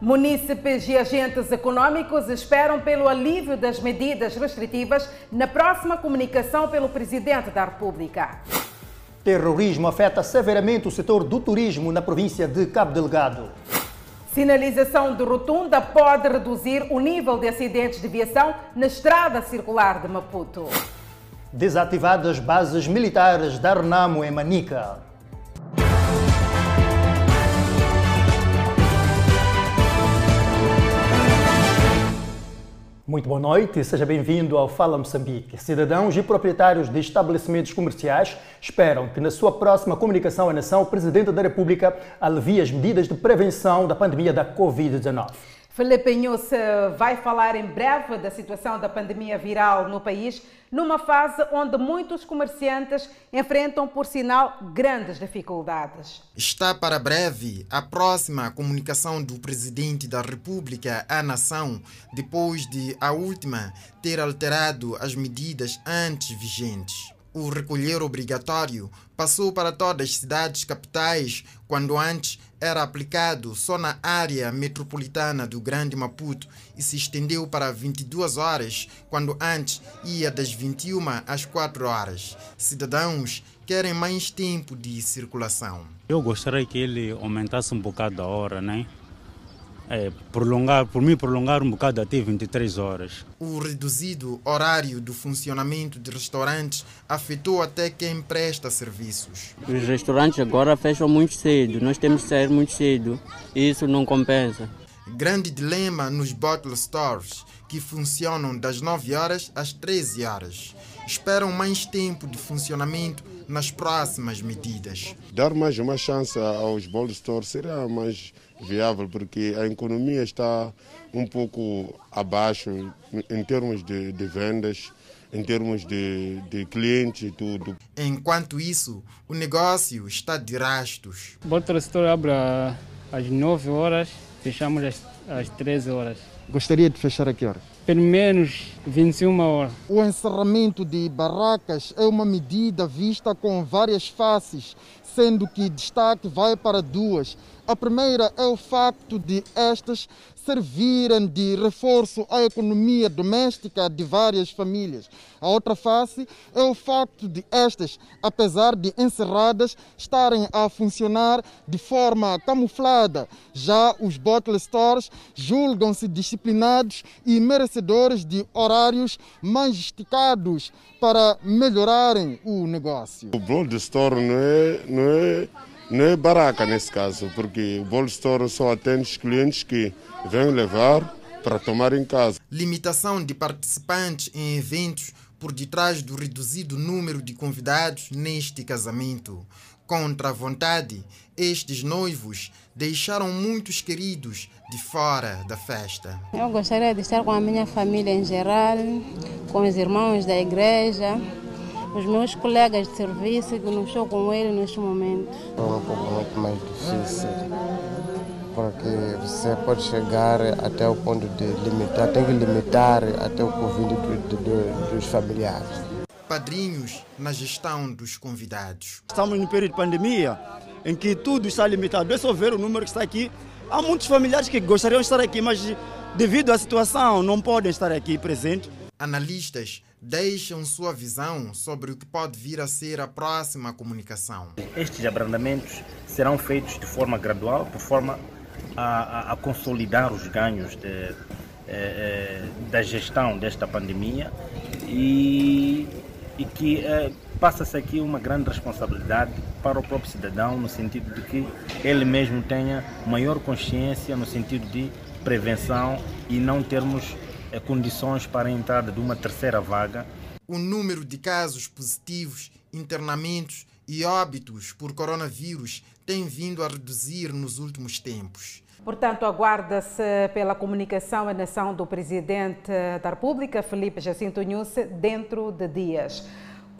Munícipes e agentes econômicos esperam pelo alívio das medidas restritivas na próxima comunicação pelo Presidente da República. Terrorismo afeta severamente o setor do turismo na província de Cabo Delgado. Sinalização de rotunda pode reduzir o nível de acidentes de viação na estrada circular de Maputo. Desativadas bases militares da Renamo em Manica. Muito boa noite e seja bem-vindo ao Fala Moçambique. Cidadãos e proprietários de estabelecimentos comerciais esperam que na sua próxima comunicação à nação o Presidente da República alivie as medidas de prevenção da pandemia da Covid-19. Felipe Inhosse vai falar em breve da situação da pandemia viral no país, numa fase onde muitos comerciantes enfrentam, por sinal, grandes dificuldades. Está para breve a próxima comunicação do Presidente da República à nação, depois de a última ter alterado as medidas antes vigentes. O recolher obrigatório passou para todas as cidades capitais, quando antes era aplicado só na área metropolitana do Grande Maputo e se estendeu para 22 horas, quando antes ia das 21 às 4 horas. Cidadãos querem mais tempo de circulação. Eu gostaria que ele aumentasse um bocado a hora, né? É, prolongar, por mim, prolongar um bocado até 23 horas. O reduzido horário do funcionamento de restaurantes afetou até quem presta serviços. Os restaurantes agora fecham muito cedo, nós temos que sair muito cedo e isso não compensa. Grande dilema nos bottle stores, que funcionam das 9 horas às 13 horas. Esperam mais tempo de funcionamento nas próximas medidas. Dar mais uma chance aos bottle stores seria mais viável, porque a economia está um pouco abaixo em termos de, de vendas, em termos de, de clientes e tudo. Enquanto isso, o negócio está de rastos. O Bottle Store abre às 9 horas, fechamos às, às 13 horas. Gostaria de fechar a que hora? Pelo menos 21 horas. O encerramento de barracas é uma medida vista com várias faces, sendo que destaque vai para duas. A primeira é o facto de estas servirem de reforço à economia doméstica de várias famílias. A outra face é o facto de estas, apesar de encerradas, estarem a funcionar de forma camuflada. Já os bottle stores julgam-se disciplinados e merecedores de horários mais esticados para melhorarem o negócio. O bottle store não é, não é não é baraca nesse caso, porque o Ball Store só atende os clientes que vêm levar para tomar em casa. Limitação de participantes em eventos por detrás do reduzido número de convidados neste casamento. Contra a vontade, estes noivos deixaram muitos queridos de fora da festa. Eu gostaria de estar com a minha família em geral, com os irmãos da igreja, os meus colegas de serviço, que não estou com eles neste momento. É um pouco muito mais difícil, porque você pode chegar até o ponto de limitar, tem que limitar até o convívio do, do, dos familiares. Padrinhos na gestão dos convidados. Estamos no período de pandemia, em que tudo está limitado. É só ver o número que está aqui. Há muitos familiares que gostariam de estar aqui, mas devido à situação não podem estar aqui presentes. Analistas deixam sua visão sobre o que pode vir a ser a próxima comunicação. Estes abrandamentos serão feitos de forma gradual, por forma a, a, a consolidar os ganhos de, eh, eh, da gestão desta pandemia e, e que eh, passa-se aqui uma grande responsabilidade para o próprio cidadão, no sentido de que ele mesmo tenha maior consciência no sentido de prevenção e não termos condições para a entrada de uma terceira vaga. O número de casos positivos, internamentos e óbitos por coronavírus tem vindo a reduzir nos últimos tempos. Portanto, aguarda-se pela comunicação à nação do Presidente da República, Felipe Jacinto Nhusse, dentro de dias.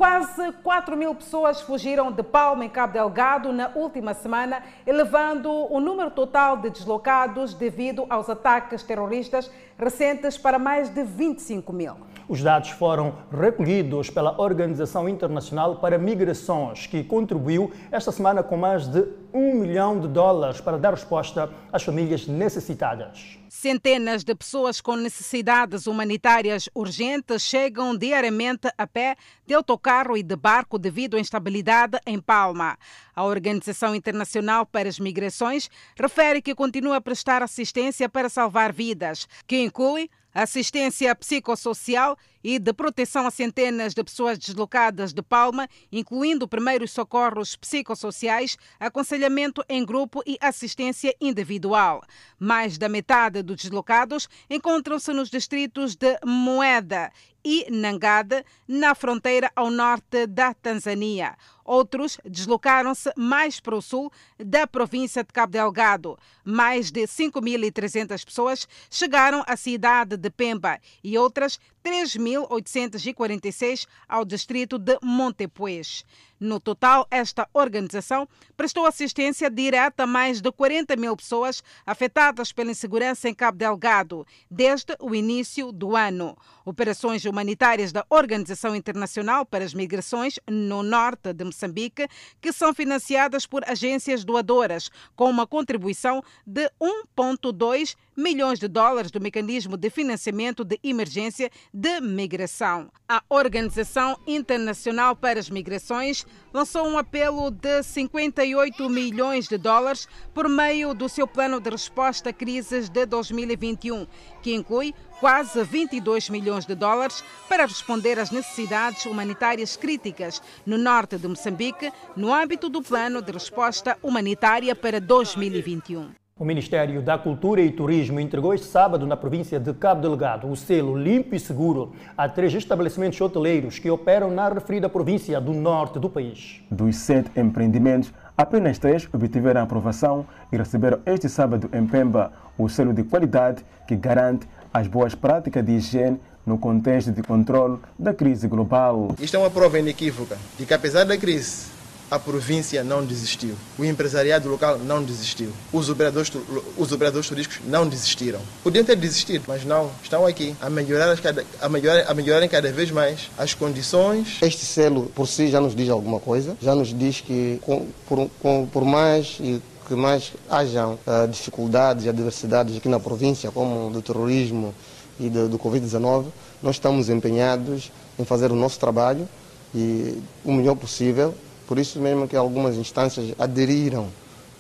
Quase 4 mil pessoas fugiram de Palma, em Cabo Delgado, na última semana, elevando o número total de deslocados devido aos ataques terroristas recentes para mais de 25 mil. Os dados foram recolhidos pela Organização Internacional para Migrações, que contribuiu esta semana com mais de um milhão de dólares para dar resposta às famílias necessitadas. Centenas de pessoas com necessidades humanitárias urgentes chegam diariamente a pé, de autocarro e de barco devido à instabilidade em Palma. A Organização Internacional para as Migrações refere que continua a prestar assistência para salvar vidas, que inclui assistência psicossocial e de proteção a centenas de pessoas deslocadas de Palma, incluindo primeiros socorros psicossociais, aconselhamento em grupo e assistência individual. Mais da metade dos deslocados encontram-se nos distritos de Moeda e Nangada, na fronteira ao norte da Tanzânia. Outros deslocaram-se mais para o sul da província de Cabo Delgado. Mais de 5.300 pessoas chegaram à cidade de Pemba e outras 3.846 ao distrito de Montepuez. No total, esta organização prestou assistência direta a mais de 40 mil pessoas afetadas pela insegurança em Cabo Delgado desde o início do ano. Operações humanitárias da Organização Internacional para as Migrações no norte de Moçambique, que são financiadas por agências doadoras, com uma contribuição de 1,2 milhões de dólares do Mecanismo de Financiamento de Emergência de Migração. A Organização Internacional para as Migrações lançou um apelo de 58 milhões de dólares por meio do seu plano de resposta a crises de 2021, que inclui quase 22 milhões de dólares para responder às necessidades humanitárias críticas no norte de Moçambique, no âmbito do plano de resposta humanitária para 2021. O Ministério da Cultura e Turismo entregou este sábado na província de Cabo Delgado o selo limpo e seguro a três estabelecimentos hoteleiros que operam na referida província do norte do país. Dos sete empreendimentos, apenas três obtiveram aprovação e receberam este sábado em Pemba o selo de qualidade que garante as boas práticas de higiene no contexto de controle da crise global. Isto é uma prova inequívoca de que, apesar da crise, a província não desistiu, o empresariado local não desistiu, os operadores, os operadores turísticos não desistiram. Podiam ter desistido, mas não, estão aqui a melhorar, a melhorar, a melhorarem cada vez mais as condições. Este selo por si já nos diz alguma coisa, já nos diz que com, por, com, por mais e que mais hajam uh, dificuldades e adversidades aqui na província, como do terrorismo e do, do Covid-19, nós estamos empenhados em fazer o nosso trabalho e o melhor possível por isso mesmo que algumas instâncias aderiram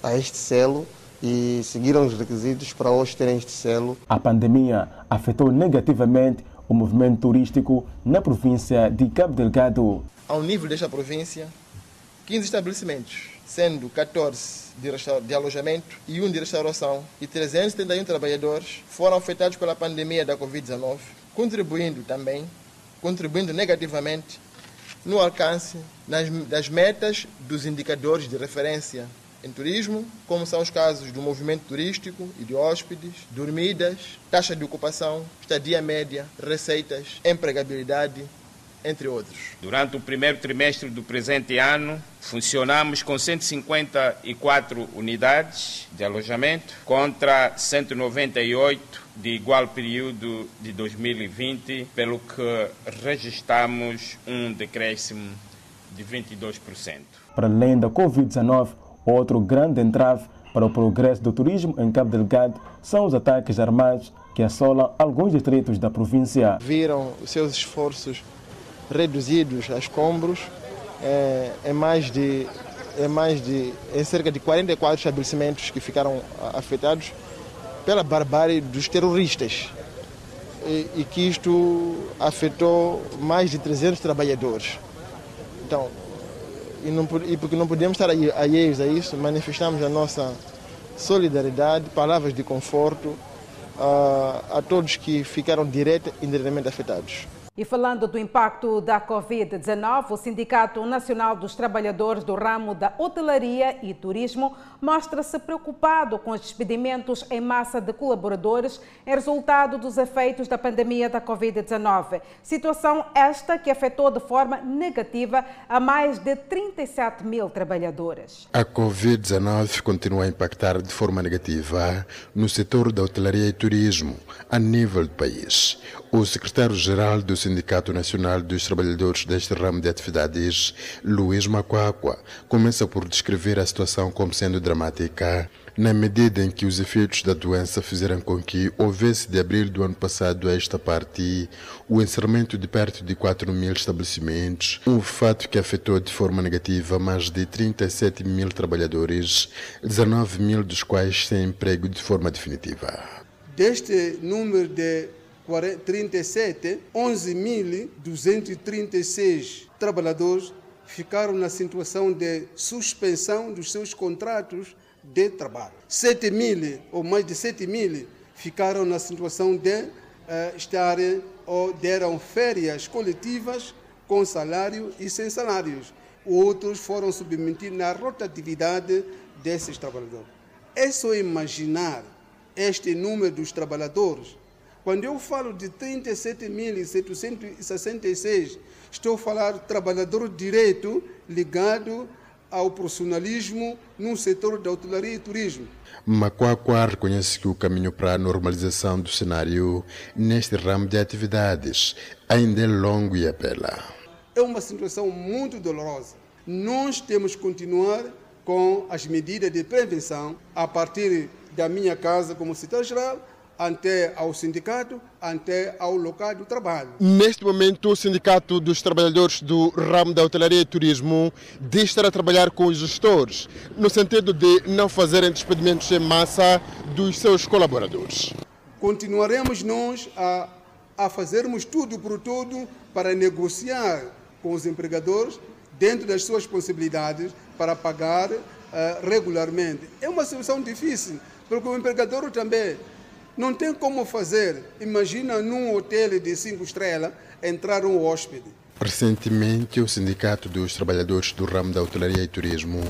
a este selo e seguiram os requisitos para hoje terem este selo. A pandemia afetou negativamente o movimento turístico na província de Cabo Delgado. Ao nível desta província, 15 estabelecimentos, sendo 14 de, de alojamento e um de restauração, e 371 trabalhadores foram afetados pela pandemia da Covid-19, contribuindo também, contribuindo negativamente no alcance das metas dos indicadores de referência em turismo, como são os casos do movimento turístico e de hóspedes, dormidas, taxa de ocupação, estadia média, receitas, empregabilidade, entre outros. Durante o primeiro trimestre do presente ano, funcionamos com 154 unidades de alojamento contra 198 de igual período de 2020, pelo que registramos um decréscimo de 22%. Para além da Covid-19, outro grande entrave para o progresso do turismo em Cabo Delgado são os ataques armados que assolam alguns distritos da província. Viram os seus esforços reduzidos a escombros é, é, mais de é mais de é cerca de 44 estabelecimentos que ficaram afetados pela barbárie dos terroristas e, e que isto afetou mais de 300 trabalhadores. Então, e, não, e porque não podemos estar alheios a isso, manifestamos a nossa solidariedade, palavras de conforto a, a todos que ficaram direta e indiretamente afetados. E falando do impacto da Covid-19, o Sindicato Nacional dos Trabalhadores do ramo da hotelaria e turismo mostra-se preocupado com os despedimentos em massa de colaboradores em resultado dos efeitos da pandemia da Covid-19. Situação esta que afetou de forma negativa a mais de 37 mil trabalhadores. A Covid-19 continua a impactar de forma negativa no setor da hotelaria e turismo a nível do país. O secretário-geral do Sindicato Sindicato Nacional dos Trabalhadores deste ramo de atividades, Luís Macuacua, começa por descrever a situação como sendo dramática, na medida em que os efeitos da doença fizeram com que houvesse de abril do ano passado a esta parte o encerramento de perto de 4 mil estabelecimentos, um fato que afetou de forma negativa mais de 37 mil trabalhadores, 19 mil dos quais sem emprego de forma definitiva. Deste número de 37, 11.236 trabalhadores ficaram na situação de suspensão dos seus contratos de trabalho. 7 mil ou mais de 7 mil ficaram na situação de uh, estarem ou deram férias coletivas com salário e sem salários. Outros foram submetidos na rotatividade desses trabalhadores. É só imaginar este número dos trabalhadores. Quando eu falo de 37.766, estou a falar trabalhador direto ligado ao profissionalismo no setor da hotelaria e turismo. Macuacua reconhece que o caminho para a normalização do cenário neste ramo de atividades ainda é longo e apela. É uma situação muito dolorosa. Nós temos que continuar com as medidas de prevenção a partir da minha casa como secretário-geral até ao sindicato, até ao local do trabalho. Neste momento, o Sindicato dos Trabalhadores do ramo da hotelaria e turismo diz estar a trabalhar com os gestores, no sentido de não fazerem despedimentos em massa dos seus colaboradores. Continuaremos nós a, a fazermos tudo por tudo para negociar com os empregadores dentro das suas possibilidades para pagar uh, regularmente. É uma situação difícil, porque o empregador também não tem como fazer. Imagina num hotel de cinco estrelas entrar um hóspede. Recentemente, o Sindicato dos Trabalhadores do ramo da hotelaria e turismo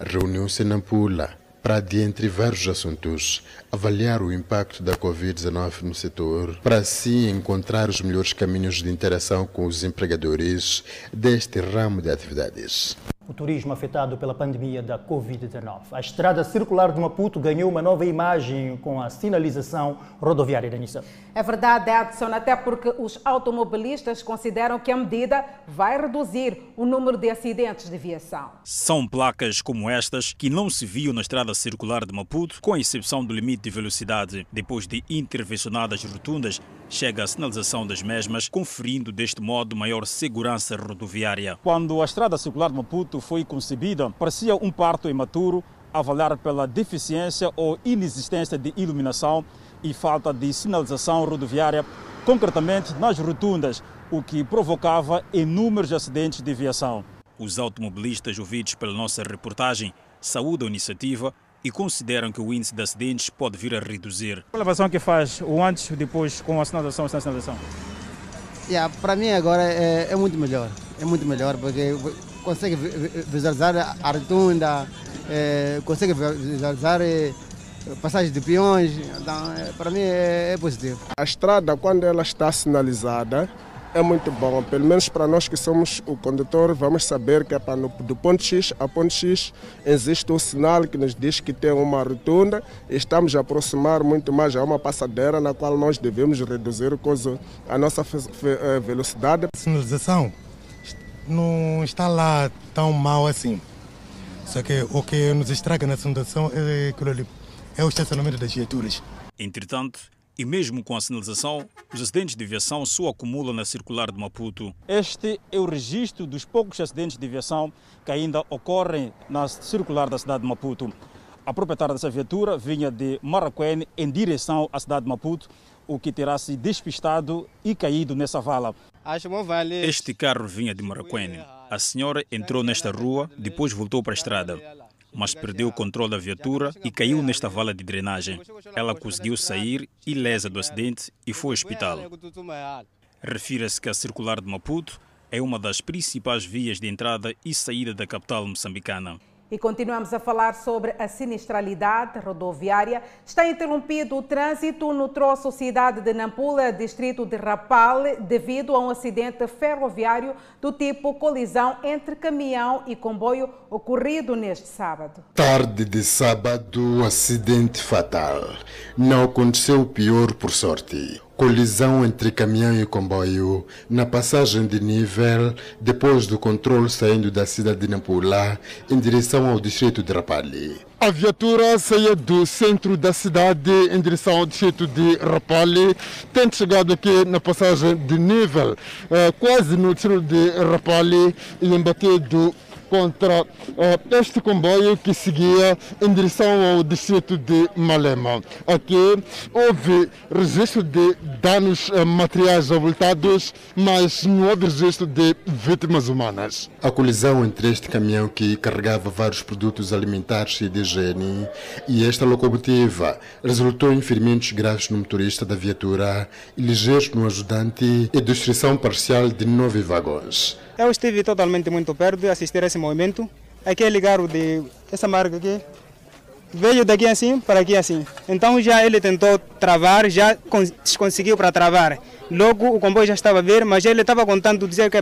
reuniu-se na Pula para, dentre vários assuntos, avaliar o impacto da Covid-19 no setor, para assim encontrar os melhores caminhos de interação com os empregadores deste ramo de atividades o turismo afetado pela pandemia da Covid-19. A estrada circular de Maputo ganhou uma nova imagem com a sinalização rodoviária da Nissan. É verdade, Edson, até porque os automobilistas consideram que a medida vai reduzir o número de acidentes de viação. São placas como estas que não se viu na estrada circular de Maputo, com exceção do limite de velocidade. Depois de intervencionadas rotundas, chega a sinalização das mesmas, conferindo deste modo maior segurança rodoviária. Quando a estrada circular de Maputo foi concebida parecia um parto imaturo, avaliado pela deficiência ou inexistência de iluminação e falta de sinalização rodoviária, concretamente nas rotundas, o que provocava inúmeros acidentes de viação. Os automobilistas ouvidos pela nossa reportagem saúdam a iniciativa e consideram que o índice de acidentes pode vir a reduzir. Qual a avaliação que faz o antes e depois com a sinalização e sem sinalização? Yeah, para mim agora é, é muito melhor. É muito melhor porque consegue visualizar a rotunda, é, consegue visualizar é, passagem de peões. Então, é, para mim é, é positivo. A estrada, quando ela está sinalizada, é muito bom. Pelo menos para nós que somos o condutor, vamos saber que é para no, do ponto X a ponto X existe um sinal que nos diz que tem uma rotunda. Estamos a aproximar muito mais a uma passadeira na qual nós devemos reduzir a nossa velocidade. A sinalização não está lá tão mal assim. Só que o que nos estraga na fundação é, é o estacionamento das viaturas. Entretanto, e mesmo com a sinalização, os acidentes de aviação só acumulam na circular de Maputo. Este é o registro dos poucos acidentes de aviação que ainda ocorrem na circular da cidade de Maputo. A proprietária dessa viatura vinha de Maracuene em direção à cidade de Maputo, o que terá se despistado e caído nessa vala. Este carro vinha de Maracuene. A senhora entrou nesta rua, depois voltou para a estrada, mas perdeu o controle da viatura e caiu nesta vala de drenagem. Ela conseguiu sair ilesa do acidente e foi ao hospital. Refira-se que a circular de Maputo é uma das principais vias de entrada e saída da capital moçambicana. E continuamos a falar sobre a sinistralidade rodoviária. Está interrompido o trânsito no troço cidade de Nampula, distrito de Rapal, devido a um acidente ferroviário do tipo colisão entre caminhão e comboio ocorrido neste sábado. Tarde de sábado, acidente fatal. Não aconteceu o pior por sorte. Colisão entre caminhão e comboio na passagem de nível depois do controle saindo da cidade de Nampula em direção ao distrito de Rapalli. A viatura saía do centro da cidade em direção ao distrito de Rapalli, tendo chegado aqui na passagem de nível, eh, quase no distrito de Rapalli, e embatido contra uh, este comboio que seguia em direção ao distrito de Malema. Aqui houve registro de danos uh, materiais avultados, mas não houve registro de vítimas humanas. A colisão entre este caminhão que carregava vários produtos alimentares e de higiene e esta locomotiva resultou em ferimentos graves no motorista da viatura e ligeiros no ajudante e destruição parcial de nove vagões. Eu estive totalmente muito perto de assistir a esse movimento. Aquele carro de essa marca aqui veio daqui assim para aqui assim. Então já ele tentou travar, já conseguiu para travar. Logo o comboio já estava a vir, mas ele estava contando dizer que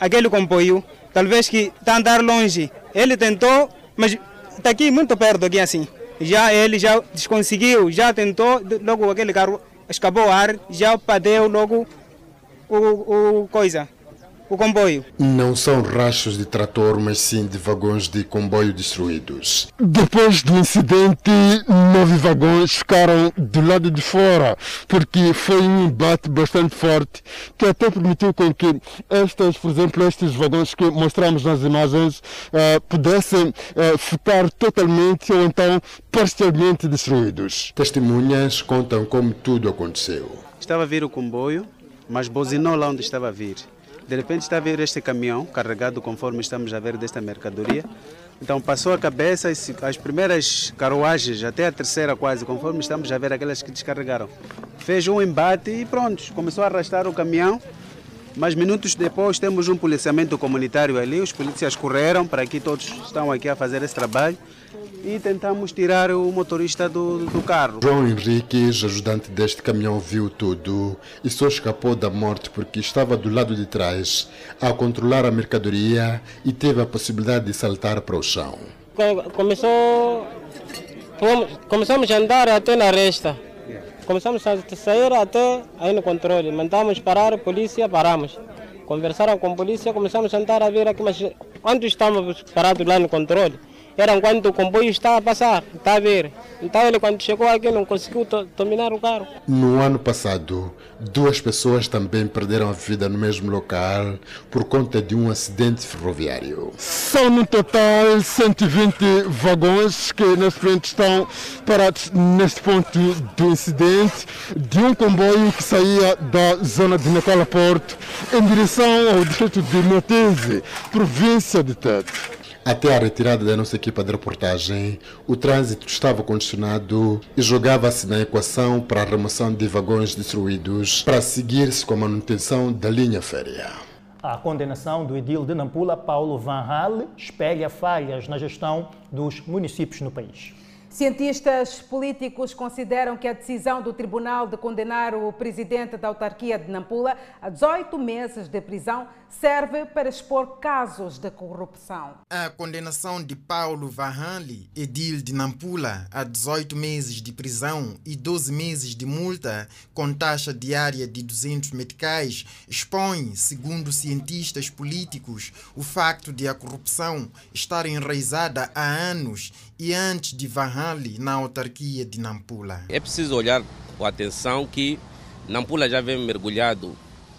aquele comboio, talvez que está a andar longe. Ele tentou, mas está aqui muito perto aqui assim. Já ele já conseguiu, já tentou, logo aquele carro escapou o ar, já padeu logo o, o coisa o comboio. Não são rachos de trator, mas sim de vagões de comboio destruídos. Depois do incidente, nove vagões ficaram do lado de fora, porque foi um embate bastante forte, que até permitiu com que estes, por exemplo, estes vagões que mostramos nas imagens, uh, pudessem uh, ficar totalmente ou então parcialmente destruídos. Testemunhas contam como tudo aconteceu. Estava a vir o comboio, mas buzinou lá onde estava a vir. De repente está a vir este caminhão carregado conforme estamos a ver desta mercadoria. Então passou a cabeça as primeiras carruagens, até a terceira quase, conforme estamos a ver aquelas que descarregaram. Fez um embate e pronto, começou a arrastar o caminhão. Mas minutos depois temos um policiamento comunitário ali, os polícias correram para que todos estão aqui a fazer esse trabalho e tentamos tirar o motorista do, do carro. João Henriques, ajudante deste caminhão, viu tudo e só escapou da morte porque estava do lado de trás a controlar a mercadoria e teve a possibilidade de saltar para o chão. Começou. Começamos a andar até na resta. Começamos a sair até aí no controle. Mandamos parar, a polícia, paramos. Conversaram com a polícia, começamos a andar a ver aqui, mas quando estamos parados lá no controle, era quando o comboio estava a passar, está a ver. Então ele quando chegou aqui não conseguiu dominar o carro. No ano passado, duas pessoas também perderam a vida no mesmo local por conta de um acidente ferroviário. São no total 120 vagões que neste momento estão parados neste ponto do incidente de um comboio que saía da zona de Porto em direção ao distrito de Motese, província de Tete. Até a retirada da nossa equipa de reportagem, o trânsito estava condicionado e jogava-se na equação para a remoção de vagões destruídos para seguir-se com a manutenção da linha férrea. A condenação do edil de Nampula, Paulo Van Hal, espelha falhas na gestão dos municípios no país. Cientistas políticos consideram que a decisão do tribunal de condenar o presidente da autarquia de Nampula a 18 meses de prisão serve para expor casos de corrupção. A condenação de Paulo Vahanli, edil de Nampula, a 18 meses de prisão e 12 meses de multa, com taxa diária de 200 meticais, expõe, segundo cientistas políticos, o facto de a corrupção estar enraizada há anos e antes de Vahanli na autarquia de Nampula. É preciso olhar com atenção que Nampula já vem mergulhado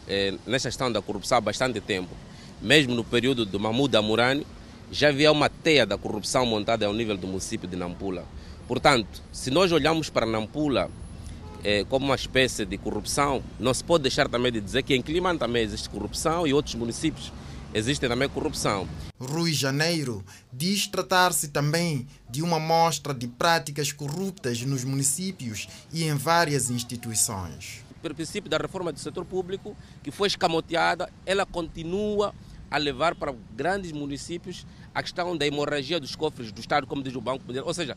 eh, nesta questão da corrupção há bastante tempo. Mesmo no período do Mahmoud Amurani, já havia uma teia da corrupção montada ao nível do município de Nampula. Portanto, se nós olharmos para Nampula eh, como uma espécie de corrupção, não se pode deixar também de dizer que em Climane também existe corrupção e outros municípios existe também corrupção. Rui Janeiro diz tratar-se também de uma mostra de práticas corruptas nos municípios e em várias instituições princípio da reforma do setor público, que foi escamoteada, ela continua a levar para grandes municípios a questão da hemorragia dos cofres do Estado, como diz o Banco Mundial, ou seja,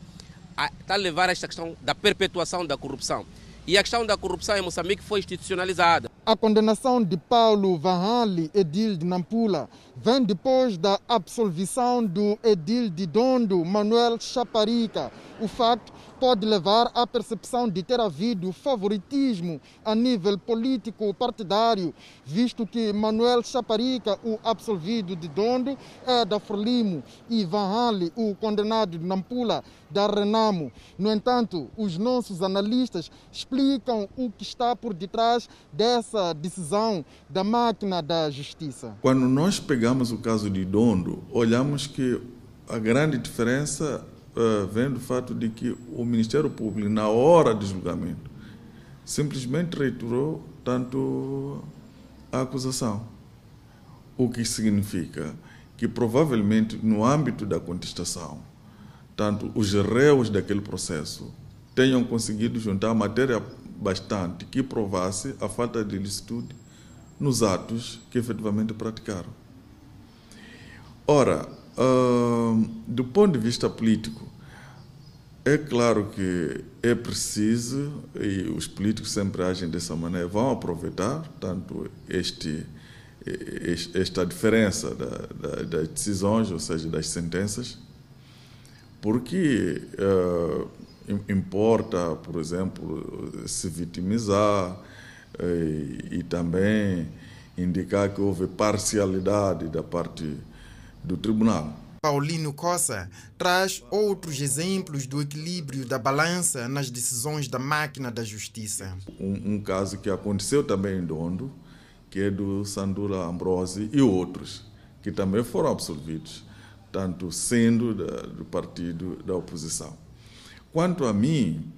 a, está a levar a esta questão da perpetuação da corrupção. E a questão da corrupção em Moçambique foi institucionalizada. A condenação de Paulo Vanhali, edil de Nampula, vem depois da absolvição do edil de Dondo, Manuel Chaparica. O facto pode levar à percepção de ter havido favoritismo a nível político partidário, visto que Manuel Chaparica, o absolvido de Dondo, é da Frelimo e Vanhali, o condenado de Nampula, da Renamo. No entanto, os nossos analistas explicam o que está por detrás dessa decisão da máquina da justiça. Quando nós pegamos o caso de Dondo, olhamos que a grande diferença uh, vem do fato de que o Ministério Público, na hora do julgamento, simplesmente reiterou tanto a acusação. O que significa que provavelmente no âmbito da contestação, tanto os réus daquele processo tenham conseguido juntar matéria bastante que provasse a falta de licitude nos atos que efetivamente praticaram. Ora, uh, do ponto de vista político, é claro que é preciso, e os políticos sempre agem dessa maneira, vão aproveitar tanto este, esta diferença da, da, das decisões, ou seja, das sentenças, porque uh, importa, por exemplo, se vitimizar uh, e também indicar que houve parcialidade da parte do tribunal. Paulino Cossa traz outros exemplos do equilíbrio da balança nas decisões da máquina da justiça. Um, um caso que aconteceu também em Dondo, que é do Sandula Ambrose e outros, que também foram absolvidos, tanto sendo da, do partido da oposição. Quanto a mim,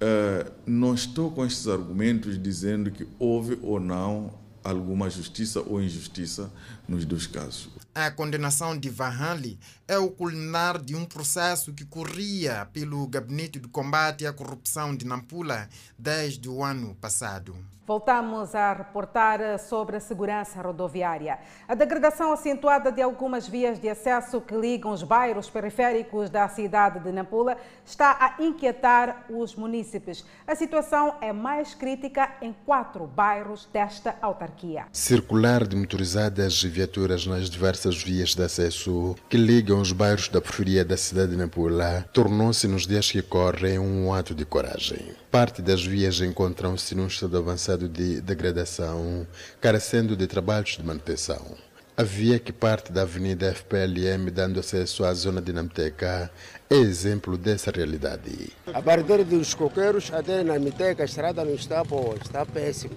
eh, não estou com estes argumentos dizendo que houve ou não alguma justiça ou injustiça nos dois casos. A condenação de Vahanli é o culminar de um processo que corria pelo Gabinete de Combate à Corrupção de Nampula desde o ano passado. Voltamos a reportar sobre a segurança rodoviária. A degradação acentuada de algumas vias de acesso que ligam os bairros periféricos da cidade de Nampula está a inquietar os munícipes. A situação é mais crítica em quatro bairros desta autarquia. Circular de motorizadas e viaturas nas diversas vias de acesso que ligam os bairros da periferia da cidade de Nampula tornou-se nos dias que correm um ato de coragem. Parte das vias encontram-se num estado avançado de degradação, carecendo de trabalhos de manutenção. A via que parte da Avenida FPLM dando acesso à zona de Namteca é exemplo dessa realidade. A partir dos coqueiros até na Miteca, a estrada não está boa, está péssimo.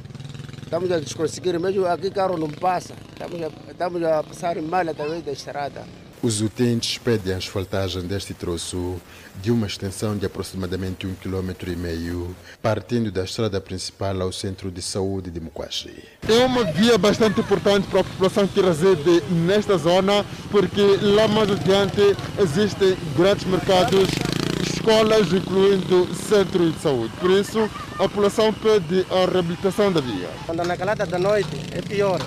Estamos a desconseguir, mesmo aqui carro não passa. Estamos a, estamos a passar mal através da estrada. Os utentes pedem a asfaltagem deste troço de uma extensão de aproximadamente um quilômetro e meio, partindo da estrada principal ao centro de saúde de Muquaxi. É uma via bastante importante para a população que reside nesta zona, porque lá mais adiante existem grandes mercados, escolas, incluindo centro de saúde. Por isso, a população pede a reabilitação da via. Quando na calada da noite é pior.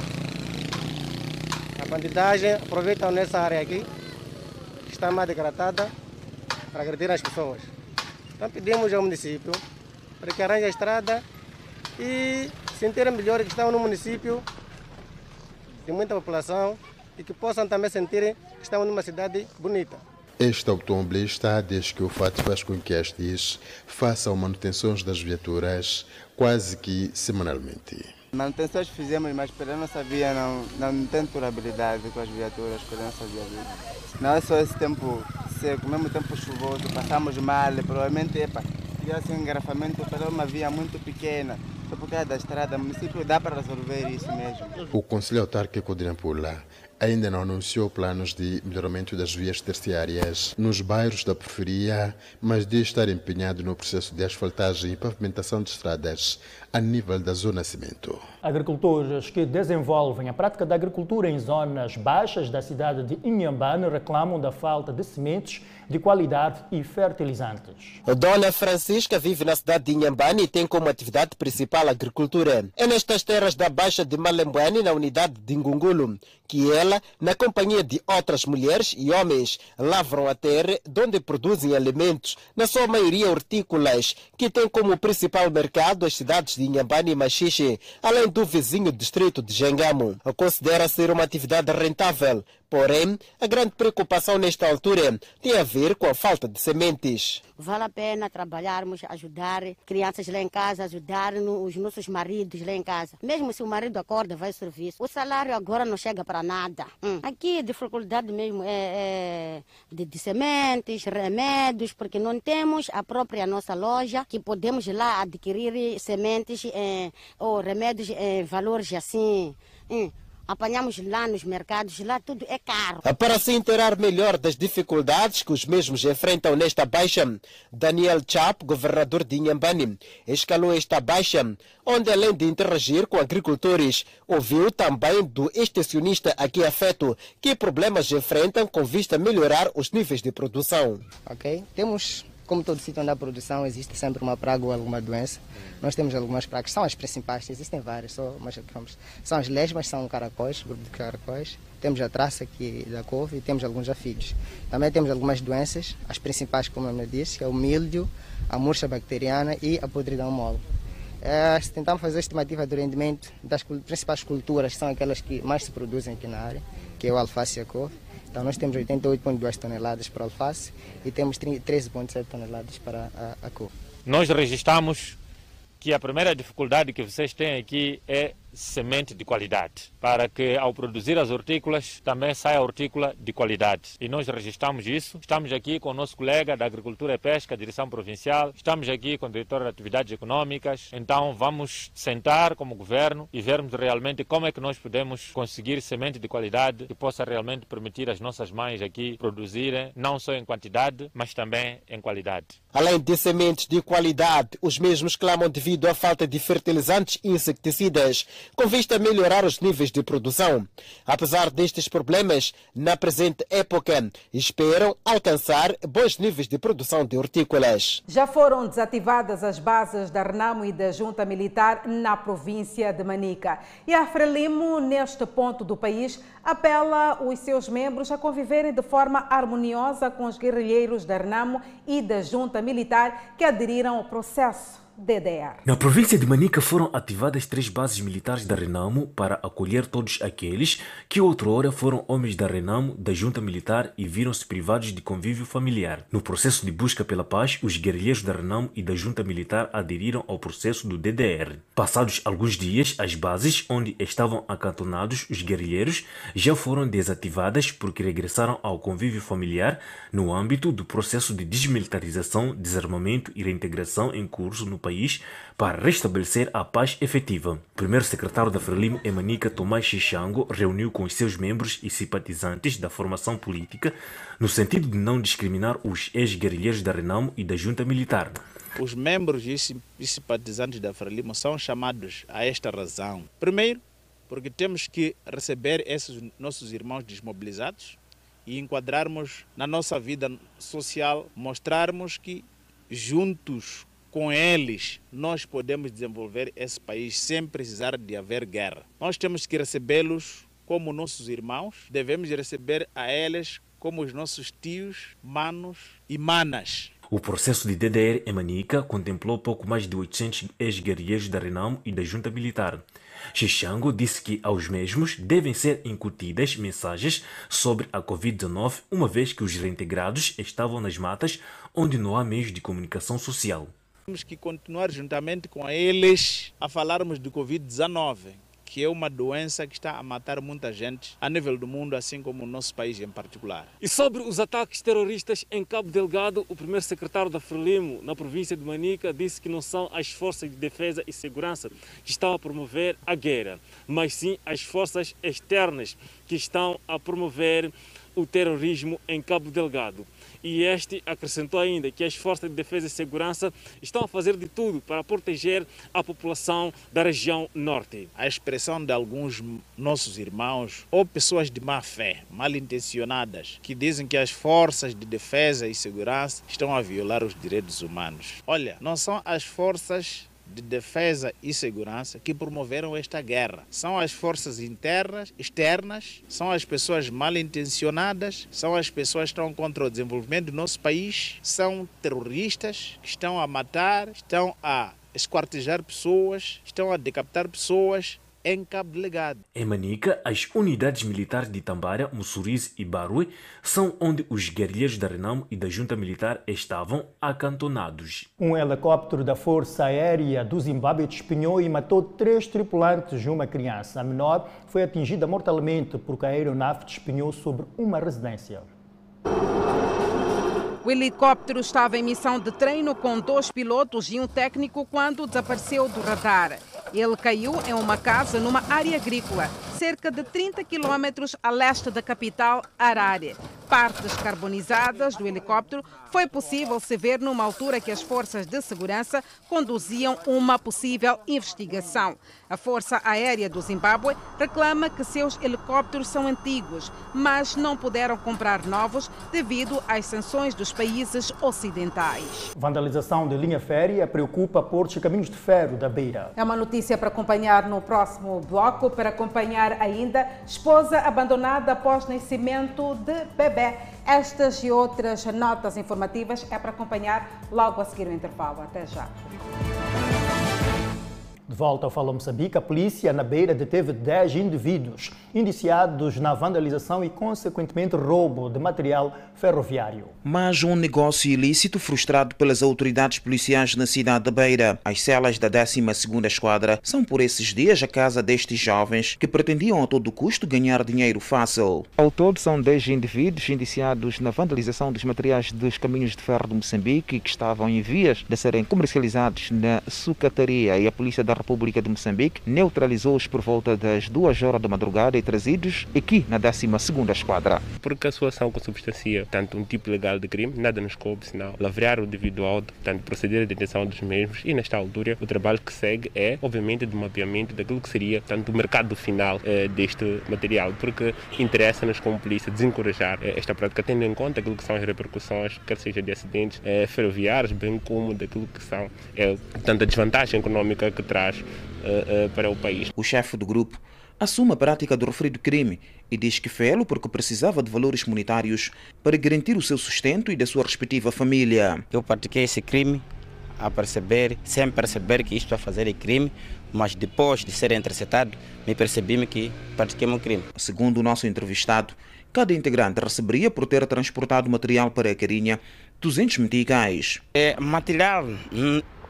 A bandidagem aproveitam nessa área aqui, que está mais degradada, para agredir as pessoas. Então pedimos ao município para que arranje a estrada e sentir melhor que estão no município de muita população e que possam também sentir que estão numa cidade bonita. Este automobilista diz que o fato faz com que estes façam manutenções das viaturas quase que semanalmente. Manutenções fizemos, mas pela nossa via não, não tem durabilidade com as viaturas, pela nossa via. Não é só esse tempo seco, mesmo tempo chuvoso, passamos mal, provavelmente, epa, ia ser um engarrafamento pela uma via muito pequena, só por causa da estrada, o município dá para resolver isso mesmo. O Conselho Autárquico de Nampula ainda não anunciou planos de melhoramento das vias terciárias nos bairros da periferia, mas diz estar empenhado no processo de asfaltagem e pavimentação de estradas a nível da zona cimento. Agricultores que desenvolvem a prática da agricultura em zonas baixas da cidade de Inhambane reclamam da falta de sementes de qualidade e fertilizantes. Dona Francisca vive na cidade de Inhambane e tem como atividade principal a agricultura. É nestas terras da Baixa de Malembuane, na unidade de Ngungulo, que ela, na companhia de outras mulheres e homens, lavram a terra onde produzem alimentos, na sua maioria hortícolas, que tem como principal mercado as cidades de Inhambane e Machixe, além do vizinho distrito de Jengamo. Considera ser uma atividade rentável, Porém, a grande preocupação nesta altura tem a ver com a falta de sementes. Vale a pena trabalharmos, ajudar crianças lá em casa, ajudar os nossos maridos lá em casa. Mesmo se o marido acorda, vai ao serviço. O salário agora não chega para nada. Hum. Aqui a dificuldade mesmo é, é de, de, sementes, remédios, porque não temos a própria nossa loja que podemos lá adquirir sementes é, ou remédios em valores assim. Hum apanhamos lá nos mercados, lá tudo é caro. Para se inteirar melhor das dificuldades que os mesmos enfrentam nesta baixa, Daniel Chap, governador de Inhambane, escalou esta baixa, onde além de interagir com agricultores, ouviu também do extensionista aqui afeto que problemas enfrentam com vista a melhorar os níveis de produção. Ok, temos como todo sítio onde há produção, existe sempre uma praga ou alguma doença. Nós temos algumas pragas, são as principais, existem várias, só, mas são as lesmas, são caracóis, grupo de caracóis. Temos a traça aqui da couve e temos alguns afídeos. Também temos algumas doenças, as principais, como eu disse, é o mildio, a murcha bacteriana e a podridão mole. É, tentamos fazer a estimativa do rendimento das principais culturas, que são aquelas que mais se produzem aqui na área, que é o alface e a couve. Então nós temos 88,2 toneladas para alface e temos 13,7 toneladas para a, a. Nós registramos que a primeira dificuldade que vocês têm aqui é semente de qualidade, para que ao produzir as hortícolas também saia hortícola de qualidade. E nós registramos isso. Estamos aqui com o nosso colega da Agricultura e Pesca, direção provincial, estamos aqui com o diretor de Atividades Econômicas. Então vamos sentar como governo e vermos realmente como é que nós podemos conseguir semente de qualidade que possa realmente permitir às nossas mães aqui produzirem não só em quantidade, mas também em qualidade. Além de sementes de qualidade, os mesmos clamam devido à falta de fertilizantes e inseticidas com vista a melhorar os níveis de produção. Apesar destes problemas, na presente época, esperam alcançar bons níveis de produção de hortícolas. Já foram desativadas as bases da Renamo e da Junta Militar na província de Manica. E a Frelimo, neste ponto do país, apela os seus membros a conviverem de forma harmoniosa com os guerrilheiros da Renamo e da Junta Militar que aderiram ao processo DDR. Na província de Manica foram ativadas três bases militares da Renamo para acolher todos aqueles que outrora foram homens da Renamo, da junta militar e viram-se privados de convívio familiar. No processo de busca pela paz, os guerrilheiros da Renamo e da junta militar aderiram ao processo do DDR. Passados alguns dias, as bases onde estavam acantonados os guerrilheiros já foram desativadas porque regressaram ao convívio familiar no âmbito do processo de desmilitarização, desarmamento e reintegração em curso no país para restabelecer a paz efetiva. O primeiro secretário da Frelimo, Emanica Tomás Xixango, reuniu com os seus membros e simpatizantes da formação política no sentido de não discriminar os ex-guerrilheiros da Renamo e da junta militar. Os membros e simpatizantes da Frelimo são chamados a esta razão. Primeiro, porque temos que receber esses nossos irmãos desmobilizados e enquadrarmos na nossa vida social, mostrarmos que juntos com eles nós podemos desenvolver esse país sem precisar de haver guerra. Nós temos que recebê-los como nossos irmãos, devemos receber a eles como os nossos tios, manos e manas. O processo de DDR em Manica contemplou pouco mais de 800 ex-guerrilheiros da Renamo e da junta militar. Xixango disse que aos mesmos devem ser incutidas mensagens sobre a Covid-19, uma vez que os reintegrados estavam nas matas onde não há meios de comunicação social. Temos que continuar juntamente com eles a falarmos de Covid-19, que é uma doença que está a matar muita gente a nível do mundo, assim como o nosso país em particular. E sobre os ataques terroristas em Cabo Delgado, o primeiro secretário da Frelimo, na província de Manica, disse que não são as forças de defesa e segurança que estão a promover a guerra, mas sim as forças externas que estão a promover o terrorismo em Cabo Delgado e este acrescentou ainda que as forças de defesa e segurança estão a fazer de tudo para proteger a população da região norte. A expressão de alguns nossos irmãos ou pessoas de má fé, mal intencionadas, que dizem que as forças de defesa e segurança estão a violar os direitos humanos. Olha, não são as forças de defesa e segurança que promoveram esta guerra. São as forças internas, externas, são as pessoas mal intencionadas, são as pessoas que estão contra o desenvolvimento do nosso país, são terroristas que estão a matar, estão a esquartejar pessoas, estão a decapitar pessoas, em Cabo Delegado. Em Manica, as unidades militares de Tambara, Mussuriz e Barue são onde os guerrilheiros da Renamo e da Junta Militar estavam acantonados. Um helicóptero da Força Aérea do Zimbábue despenhou e matou três tripulantes e uma criança. A menor foi atingida mortalmente porque a aeronave despenhou sobre uma residência. O helicóptero estava em missão de treino com dois pilotos e um técnico quando desapareceu do radar. Ele caiu em uma casa numa área agrícola, cerca de 30 quilômetros a leste da capital, Harare. Partes carbonizadas do helicóptero foi possível se ver numa altura que as forças de segurança conduziam uma possível investigação. A Força Aérea do Zimbábue reclama que seus helicópteros são antigos, mas não puderam comprar novos devido às sanções dos países ocidentais. Vandalização de linha férrea preocupa portos e caminhos de ferro da Beira. É uma notícia para acompanhar no próximo bloco. Para acompanhar ainda, esposa abandonada após nascimento de Estas e outras notas informativas é para acompanhar logo a seguir o intervalo. Até já. De volta ao Fala Moçambique, a polícia na Beira deteve 10 indivíduos indiciados na vandalização e, consequentemente, roubo de material ferroviário. Mas um negócio ilícito frustrado pelas autoridades policiais na cidade da Beira. As celas da 12ª Esquadra são por esses dias a casa destes jovens que pretendiam a todo custo ganhar dinheiro fácil. Ao todo são 10 indivíduos indiciados na vandalização dos materiais dos caminhos de ferro de Moçambique que estavam em vias de serem comercializados na sucataria e a polícia da República de Moçambique neutralizou-os por volta das duas horas da madrugada e trazidos aqui na 12ª Esquadra. Porque a sua ação consubstancia tanto um tipo legal de crime, nada nos coube senão lavrar o auto, tanto proceder à detenção dos mesmos e nesta altura o trabalho que segue é obviamente de mapeamento daquilo que seria tanto o mercado final eh, deste material, porque interessa-nos como polícia desencorajar eh, esta prática tendo em conta aquilo que são as repercussões, quer seja de acidentes eh, ferroviários, bem como daquilo que são eh, tanto a desvantagem econômica que traz para o país. O chefe do grupo assume a prática do referido crime e diz que fê-lo porque precisava de valores monetários para garantir o seu sustento e da sua respectiva família. Eu pratiquei esse crime a perceber, sem perceber que isto a fazer é crime, mas depois de ser interceptado, me percebi que pratiquei um crime. Segundo o nosso entrevistado, cada integrante receberia por ter transportado material para a Carinha 200 meticais. É, material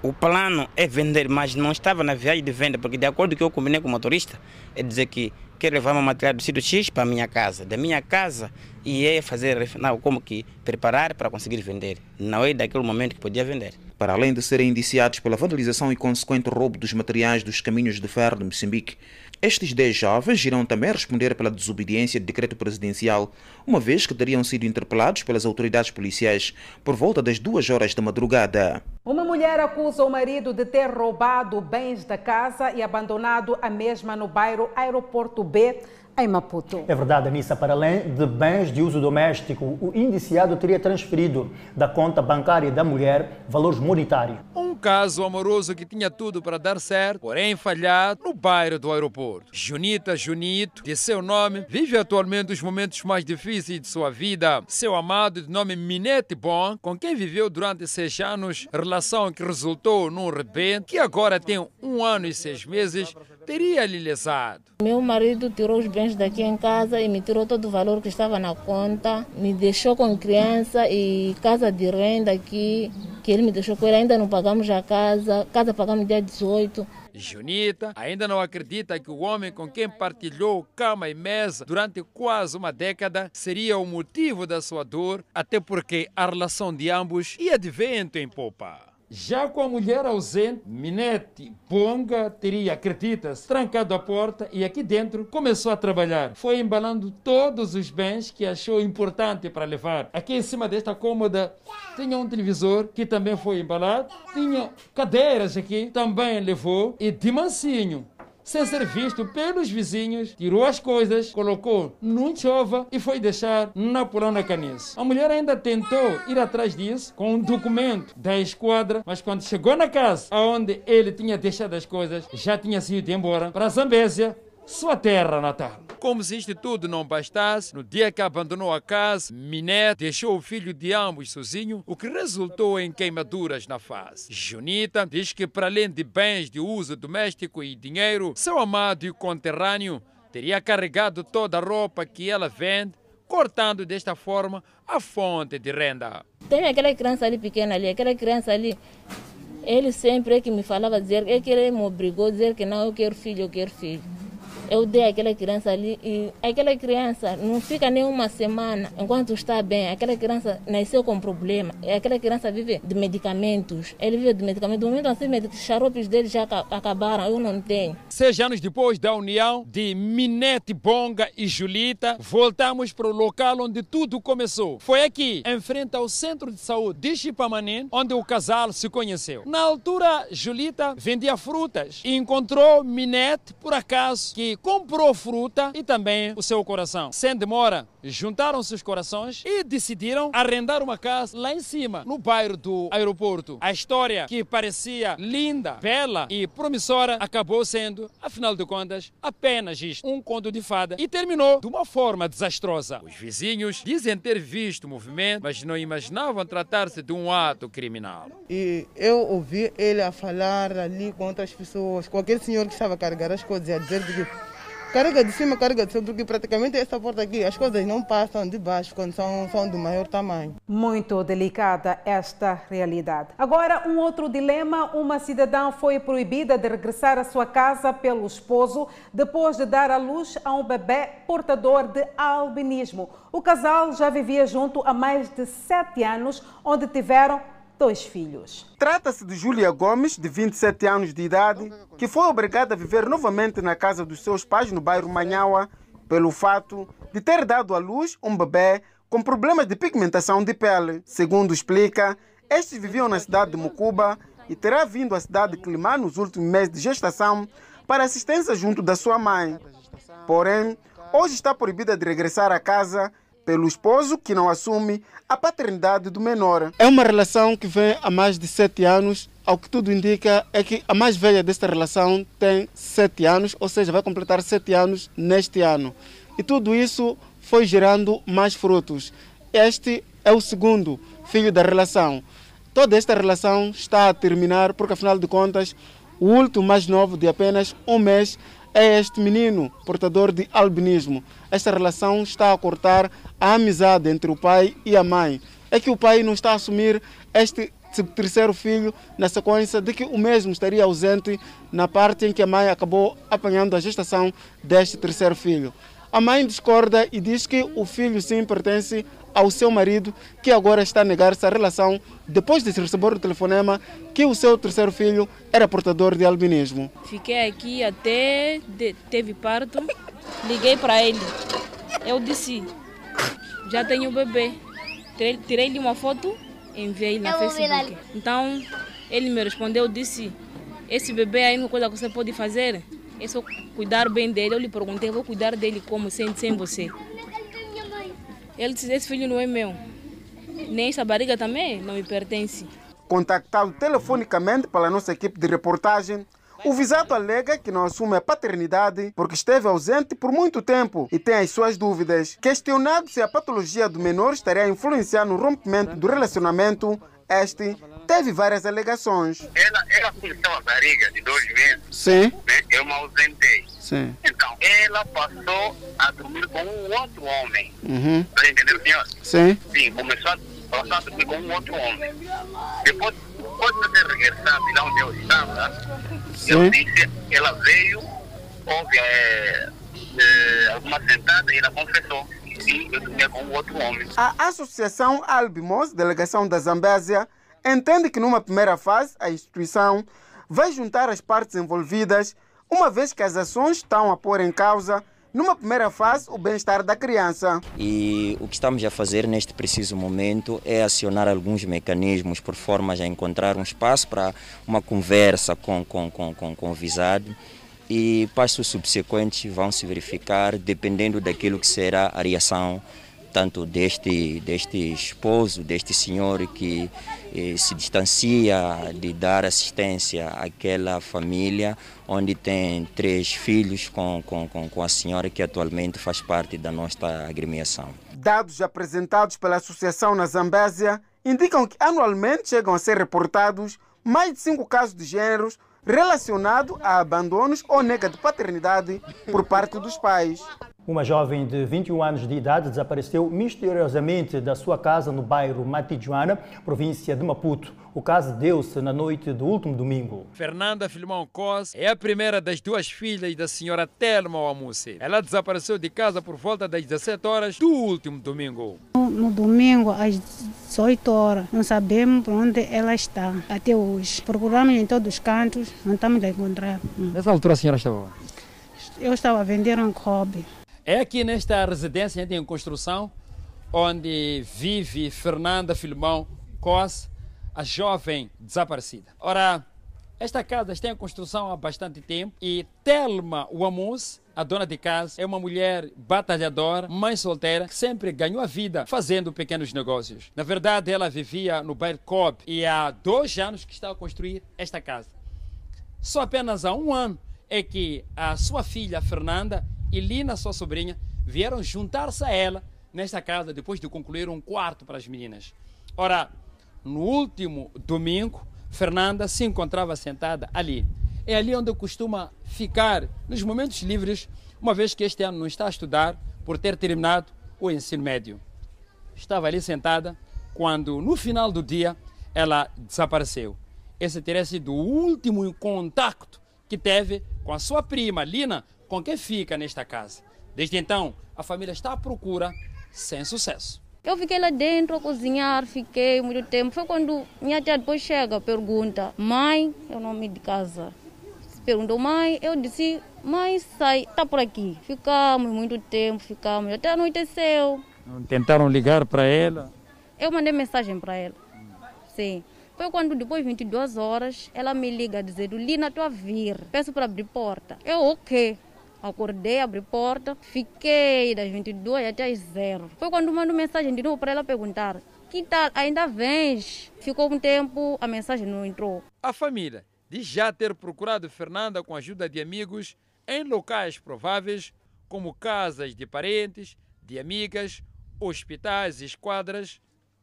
o plano é vender, mas não estava na viagem de venda, porque de acordo com que eu combinei com o motorista, é dizer que quer levar meu material do sítio X para a minha casa. Da minha casa e é fazer, não, como que preparar para conseguir vender. Não é daquele momento que podia vender. Para além de serem indiciados pela vandalização e consequente roubo dos materiais dos caminhos de ferro de Moçambique, estes 10 jovens irão também responder pela desobediência de decreto presidencial, uma vez que teriam sido interpelados pelas autoridades policiais por volta das duas horas da madrugada. Uma mulher acusa o marido de ter roubado bens da casa e abandonado a mesma no bairro Aeroporto B, em Maputo. É verdade, Anissa. Para além de bens de uso doméstico, o indiciado teria transferido da conta bancária da mulher valores monetários. Um caso amoroso que tinha tudo para dar certo, porém falhado, no bairro do aeroporto. Junita Junito, de seu nome, vive atualmente os momentos mais difíceis de sua vida. Seu amado, de nome Minete Bon, com quem viveu durante seis anos, relação que resultou num rebento, que agora tem um ano e seis meses, teria lhe lesado. Meu marido tirou os bens daqui em casa e me tirou todo o valor que estava na conta, me deixou com criança e casa de renda aqui, que ele me deixou com ele, ainda não pagamos a casa, casa pagamos dia 18. Junita ainda não acredita que o homem com quem partilhou cama e mesa durante quase uma década seria o motivo da sua dor, até porque a relação de ambos ia de vento em popa. Já com a mulher ausente, Minete Ponga teria, acredita-se, trancado a porta e aqui dentro começou a trabalhar. Foi embalando todos os bens que achou importante para levar. Aqui em cima desta cômoda tinha um televisor que também foi embalado, tinha cadeiras aqui, também levou e de mansinho sem ser visto pelos vizinhos, tirou as coisas, colocou num chova e foi deixar na Polana Caniço. A mulher ainda tentou ir atrás disso com um documento da esquadra, mas quando chegou na casa onde ele tinha deixado as coisas, já tinha sido embora para Zambésia, sua terra natal. Como se isto tudo não bastasse, no dia que abandonou a casa, Minette deixou o filho de ambos sozinho, o que resultou em queimaduras na face. Junita diz que, para além de bens de uso doméstico e dinheiro, seu amado e conterrâneo teria carregado toda a roupa que ela vende, cortando desta forma a fonte de renda. Tem aquela criança ali pequena ali, aquela criança ali. Ele sempre é que me falava dizer, é que ele me obrigou a dizer que não, eu quero filho, eu quero filho eu dei aquela criança ali e aquela criança não fica nem uma semana enquanto está bem. Aquela criança nasceu com problema. Aquela criança vive de medicamentos. Ele vive de medicamentos. No momento assim, os xaropes dele já acabaram. Eu não tenho. Seis anos depois da união de Minete Bonga e Julita, voltamos para o local onde tudo começou. Foi aqui, em frente ao centro de saúde de Chipamanen, onde o casal se conheceu. Na altura, Julita vendia frutas e encontrou Minete, por acaso, que comprou fruta e também o seu coração. Sem demora, juntaram-se os corações e decidiram arrendar uma casa lá em cima, no bairro do aeroporto. A história que parecia linda, bela e promissora acabou sendo, afinal de contas, apenas isto, um conto de fada e terminou de uma forma desastrosa. Os vizinhos dizem ter visto o movimento, mas não imaginavam tratar-se de um ato criminal. E eu ouvi ele a falar ali com outras pessoas, com aquele senhor que estava a carregar as coisas e a dizer que carga de cima, carga de cima, porque praticamente essa porta aqui, as coisas não passam de baixo quando são, são de maior tamanho. Muito delicada esta realidade. Agora, um outro dilema: uma cidadã foi proibida de regressar à sua casa pelo esposo depois de dar à luz a um bebê portador de albinismo. O casal já vivia junto há mais de sete anos, onde tiveram dois filhos. Trata-se de Júlia Gomes, de 27 anos de idade, que foi obrigada a viver novamente na casa dos seus pais no bairro Manhaua pelo fato de ter dado à luz um bebê com problemas de pigmentação de pele. Segundo explica, estes viviam na cidade de Mucuba e terá vindo à cidade de Climá nos últimos meses de gestação para assistência junto da sua mãe. Porém, hoje está proibida de regressar à casa pelo esposo que não assume a paternidade do menor. É uma relação que vem há mais de sete anos. Ao que tudo indica é que a mais velha desta relação tem sete anos, ou seja, vai completar sete anos neste ano. E tudo isso foi gerando mais frutos. Este é o segundo filho da relação. Toda esta relação está a terminar porque, afinal de contas, o último mais novo, de apenas um mês, é este menino portador de albinismo. Esta relação está a cortar a amizade entre o pai e a mãe. É que o pai não está a assumir este terceiro filho na sequência de que o mesmo estaria ausente na parte em que a mãe acabou apanhando a gestação deste terceiro filho. A mãe discorda e diz que o filho sim pertence ao seu marido, que agora está a negar-se à relação depois de receber o telefonema que o seu terceiro filho era portador de albinismo. Fiquei aqui até de, teve parto, liguei para ele. Eu disse, já tenho bebê. Tirei-lhe uma foto, enviei na Facebook. Então, ele me respondeu, disse, esse bebê aí não coisa que você pode fazer, é só cuidar bem dele. Eu lhe perguntei, vou cuidar dele como sem, sem você. Ele disse: Esse filho não é meu. Nem essa barriga também não me pertence. Contactado telefonicamente pela nossa equipe de reportagem, o visado alega que não assume a paternidade porque esteve ausente por muito tempo e tem as suas dúvidas. Questionado se a patologia do menor estaria a influenciar no rompimento do relacionamento, este teve várias alegações. Ela, ela começou a barriga de dois meses. Sim. Né? Eu me ausentei. Sim. Então, ela passou a dormir com um outro homem. Uhum. Está entendendo, senhor? Sim. Sim, começou a passar a dormir com um outro homem. Depois, depois de ter regressado lá onde eu estava, Sim. eu disse, ela veio, houve é, é, alguma sentada e ela confessou. Sim, eu dormia com um outro homem. A Associação Albimos, delegação da Zambésia, entende que numa primeira fase a instituição vai juntar as partes envolvidas, uma vez que as ações estão a pôr em causa, numa primeira fase, o bem-estar da criança. E o que estamos a fazer neste preciso momento é acionar alguns mecanismos por forma a encontrar um espaço para uma conversa com, com, com, com, com o visado e passos subsequentes vão se verificar dependendo daquilo que será a reação tanto deste, deste esposo, deste senhor que eh, se distancia de dar assistência àquela família onde tem três filhos com, com, com, com a senhora que atualmente faz parte da nossa agremiação. Dados apresentados pela Associação na Zambésia indicam que anualmente chegam a ser reportados mais de cinco casos de gêneros relacionados a abandonos ou nega de paternidade por parte dos pais. Uma jovem de 21 anos de idade desapareceu misteriosamente da sua casa no bairro Matijuana, província de Maputo. O caso deu-se na noite do último domingo. Fernanda Filmão Cos é a primeira das duas filhas da senhora Telma Oamuse. Ela desapareceu de casa por volta das 17 horas do último domingo. No domingo, às 18 horas, não sabemos por onde ela está até hoje. Procuramos em todos os cantos, não estamos a encontrar. Nessa altura a senhora estava? Eu estava a vender um hobby. É aqui nesta residência em construção onde vive Fernanda Filmão Cos, a jovem desaparecida. Ora, esta casa está em construção há bastante tempo e Telma Wamus, a dona de casa, é uma mulher batalhadora, mãe solteira, que sempre ganhou a vida fazendo pequenos negócios. Na verdade, ela vivia no bairro Cobb e há dois anos que está a construir esta casa. Só apenas há um ano é que a sua filha Fernanda e Lina, sua sobrinha, vieram juntar-se a ela nesta casa depois de concluir um quarto para as meninas. Ora, no último domingo, Fernanda se encontrava sentada ali. É ali onde costuma ficar nos momentos livres, uma vez que este ano não está a estudar por ter terminado o ensino médio. Estava ali sentada quando, no final do dia, ela desapareceu. Esse teria sido o último contato que teve com a sua prima, Lina, com quem fica nesta casa. Desde então, a família está à procura, sem sucesso. Eu fiquei lá dentro a cozinhar, fiquei muito tempo. Foi quando minha tia depois chega, pergunta: Mãe, é o nome de casa. Perguntou, mãe, eu disse: Mãe, sai, está por aqui. Ficamos muito tempo, ficamos, até anoiteceu. Tentaram ligar para ela? Eu mandei mensagem para ela. Sim. Foi quando, depois de 22 horas, ela me liga dizendo: Lina, estou a vir. Peço para abrir porta. Eu, ok. Acordei, abri porta, fiquei das 22 até as 0. Foi quando mando mensagem de novo para ela perguntar: Que tal? Ainda vens? Ficou um tempo, a mensagem não entrou. A família diz já ter procurado Fernanda com a ajuda de amigos em locais prováveis, como casas de parentes, de amigas, hospitais e esquadras.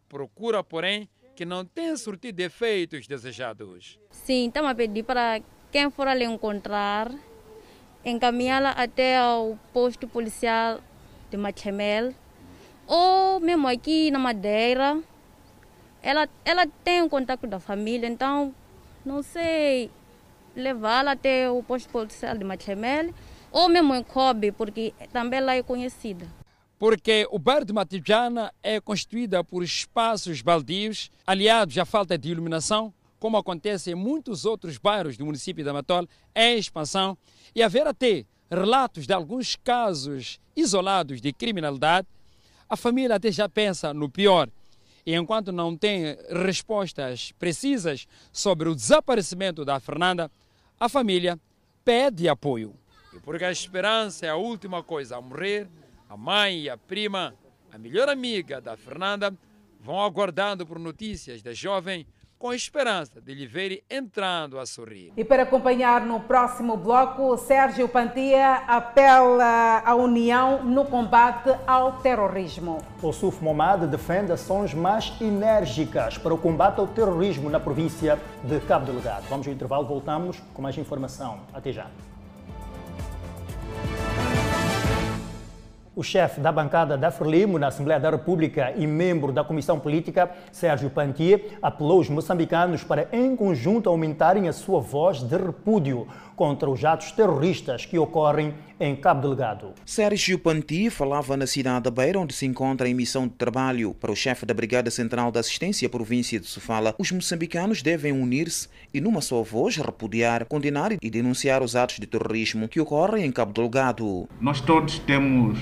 Procura, porém, que não tem surtido efeitos desejados. Sim, estamos a pedir para quem for ali encontrar encaminhá-la até ao posto policial de Machemel ou mesmo aqui na Madeira. Ela, ela tem o um contato da família, então não sei levá-la até o posto policial de Machemel ou mesmo em Kobe, porque também lá é conhecida. Porque o bairro de Matijana é constituído por espaços baldios, aliados à falta de iluminação, como acontece em muitos outros bairros do município de Amatol, em expansão, e haver até relatos de alguns casos isolados de criminalidade, a família até já pensa no pior. E enquanto não tem respostas precisas sobre o desaparecimento da Fernanda, a família pede apoio. Porque a esperança é a última coisa a morrer, a mãe e a prima, a melhor amiga da Fernanda, vão aguardando por notícias da jovem com a esperança de lhe ver entrando a sorrir. E para acompanhar no próximo bloco, Sérgio Pantia apela à união no combate ao terrorismo. O Suf Momad defende ações mais enérgicas para o combate ao terrorismo na província de Cabo Delgado. Vamos ao intervalo, voltamos com mais informação. Até já. O chefe da bancada da Frelimo na Assembleia da República e membro da Comissão Política, Sérgio Pantier, apelou os moçambicanos para, em conjunto, aumentarem a sua voz de repúdio contra os atos terroristas que ocorrem em Cabo Delgado. Sérgio Panti falava na cidade da Beira, onde se encontra em missão de trabalho para o chefe da Brigada Central da Assistência Província de Sofala. Os moçambicanos devem unir-se e, numa só voz, repudiar, condenar e denunciar os atos de terrorismo que ocorrem em Cabo Delgado. Nós todos temos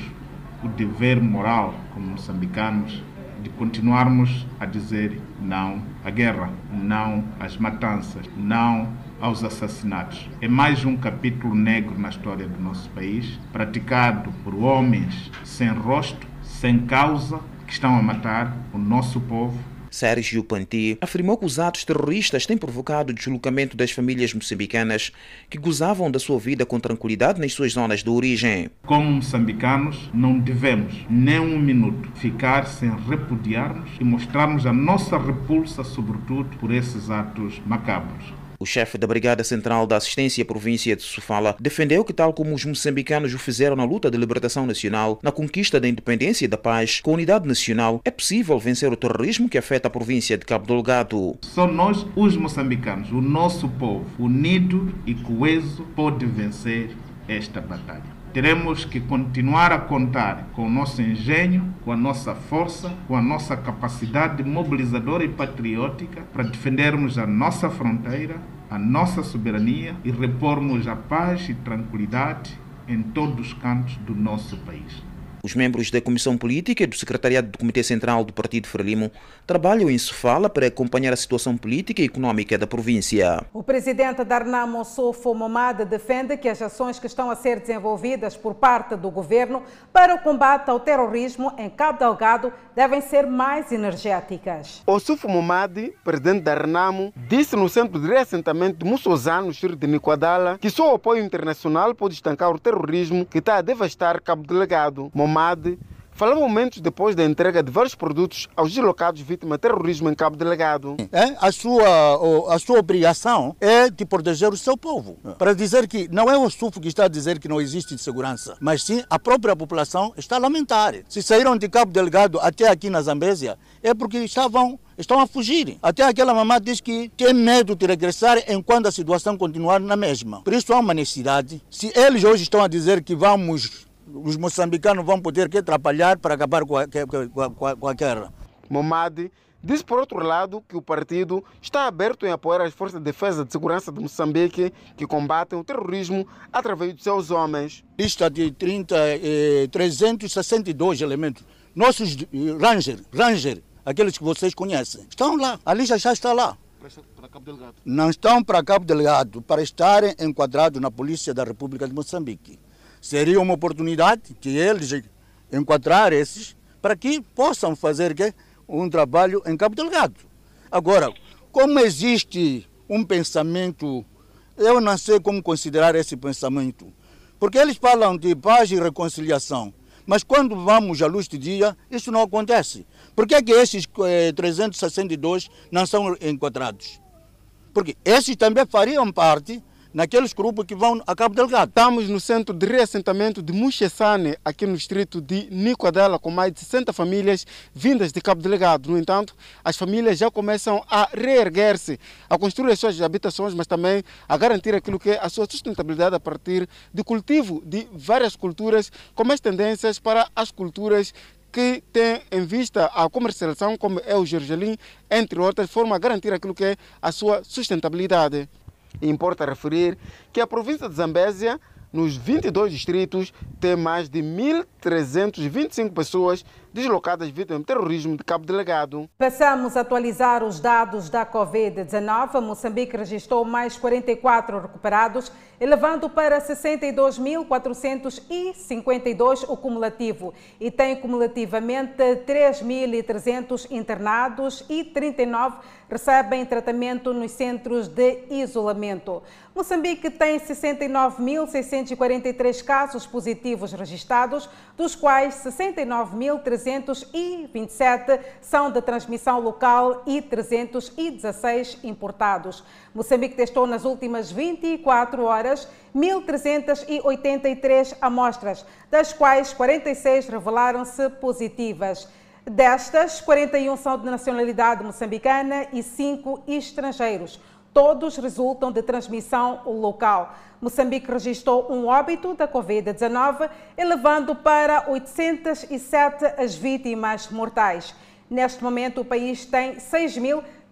o dever moral, como moçambicanos, de continuarmos a dizer não à guerra, não às matanças, não aos assassinatos. É mais um capítulo negro na história do nosso país, praticado por homens sem rosto, sem causa, que estão a matar o nosso povo Sérgio Panti afirmou que os atos terroristas têm provocado o deslocamento das famílias moçambicanas que gozavam da sua vida com tranquilidade nas suas zonas de origem. Como moçambicanos, não devemos nem um minuto ficar sem repudiarmos e mostrarmos a nossa repulsa, sobretudo, por esses atos macabros. O chefe da Brigada Central da Assistência Província de Sofala defendeu que, tal como os moçambicanos o fizeram na luta de libertação nacional, na conquista da independência e da paz, com a unidade nacional, é possível vencer o terrorismo que afeta a província de Cabo Delgado. Só nós, os moçambicanos, o nosso povo, unido e coeso, pode vencer esta batalha. Teremos que continuar a contar com o nosso engenho, com a nossa força, com a nossa capacidade mobilizadora e patriótica para defendermos a nossa fronteira, a nossa soberania e repormos a paz e tranquilidade em todos os cantos do nosso país. Os membros da Comissão Política e do Secretariado do Comitê Central do Partido Frelimo trabalham em Sofala para acompanhar a situação política e econômica da província. O presidente Darnamo Sofo Momad defende que as ações que estão a ser desenvolvidas por parte do governo para o combate ao terrorismo em Cabo Delgado devem ser mais energéticas. O Sofo Momad, presidente da Renamo, disse no centro de reassentamento de Mussozano, no de Niquadala, que só o apoio internacional pode estancar o terrorismo que está a devastar Cabo Delgado. Momad falava momentos depois da entrega de vários produtos aos deslocados vítimas de terrorismo em Cabo Delegado. É, a, sua, a sua obrigação é de proteger o seu povo. Para dizer que não é o SUF que está a dizer que não existe segurança, mas sim a própria população está a lamentar. Se saíram de Cabo Delegado até aqui na Zambésia, é porque estavam estão a fugir. Até aquela mamã diz que tem medo de regressar enquanto a situação continuar na mesma. Por isso há uma necessidade. Se eles hoje estão a dizer que vamos os moçambicanos vão poder que atrapalhar para acabar com a, com a, com a guerra. Momadi disse, por outro lado, que o partido está aberto em apoiar as forças de defesa de segurança de Moçambique que combatem o terrorismo através de seus homens. Lista de 30, eh, 362 elementos. Nossos eh, Ranger, Ranger, aqueles que vocês conhecem, estão lá. A lista já está lá. Não estão para Cabo Delgado, para estarem enquadrados na Polícia da República de Moçambique seria uma oportunidade que eles encontrar esses para que possam fazer que, um trabalho em Cabo Delgado. Agora, como existe um pensamento, eu não sei como considerar esse pensamento, porque eles falam de paz e reconciliação, mas quando vamos à luz do dia, isso não acontece. Por que, é que esses eh, 362 não são encontrados? Porque esses também fariam parte naqueles grupos que vão a Cabo Delgado. Estamos no centro de reassentamento de Muxessane, aqui no distrito de Nicodela, com mais de 60 famílias vindas de Cabo Delgado. No entanto, as famílias já começam a reerguer-se, a construir as suas habitações, mas também a garantir aquilo que é a sua sustentabilidade a partir de cultivo de várias culturas, com mais tendências para as culturas que tem em vista a comercialização, como é o gergelim, entre outras, forma a garantir aquilo que é a sua sustentabilidade. Importa referir que a província de Zambésia, nos 22 distritos, tem mais de 1.325 pessoas deslocadas vítimas de terrorismo de Cabo Delegado. Passamos a atualizar os dados da Covid-19. Moçambique registrou mais 44 recuperados, elevando para 62.452 o cumulativo e tem cumulativamente 3.300 internados e 39 recebem tratamento nos centros de isolamento. Moçambique tem 69.643 casos positivos registrados, dos quais 69.327 são de transmissão local e 316 importados. Moçambique testou nas últimas 24 horas 1.383 amostras, das quais 46 revelaram-se positivas. Destas, 41 são de nacionalidade moçambicana e 5 estrangeiros. Todos resultam de transmissão local. Moçambique registrou um óbito da Covid-19, elevando para 807 as vítimas mortais. Neste momento, o país tem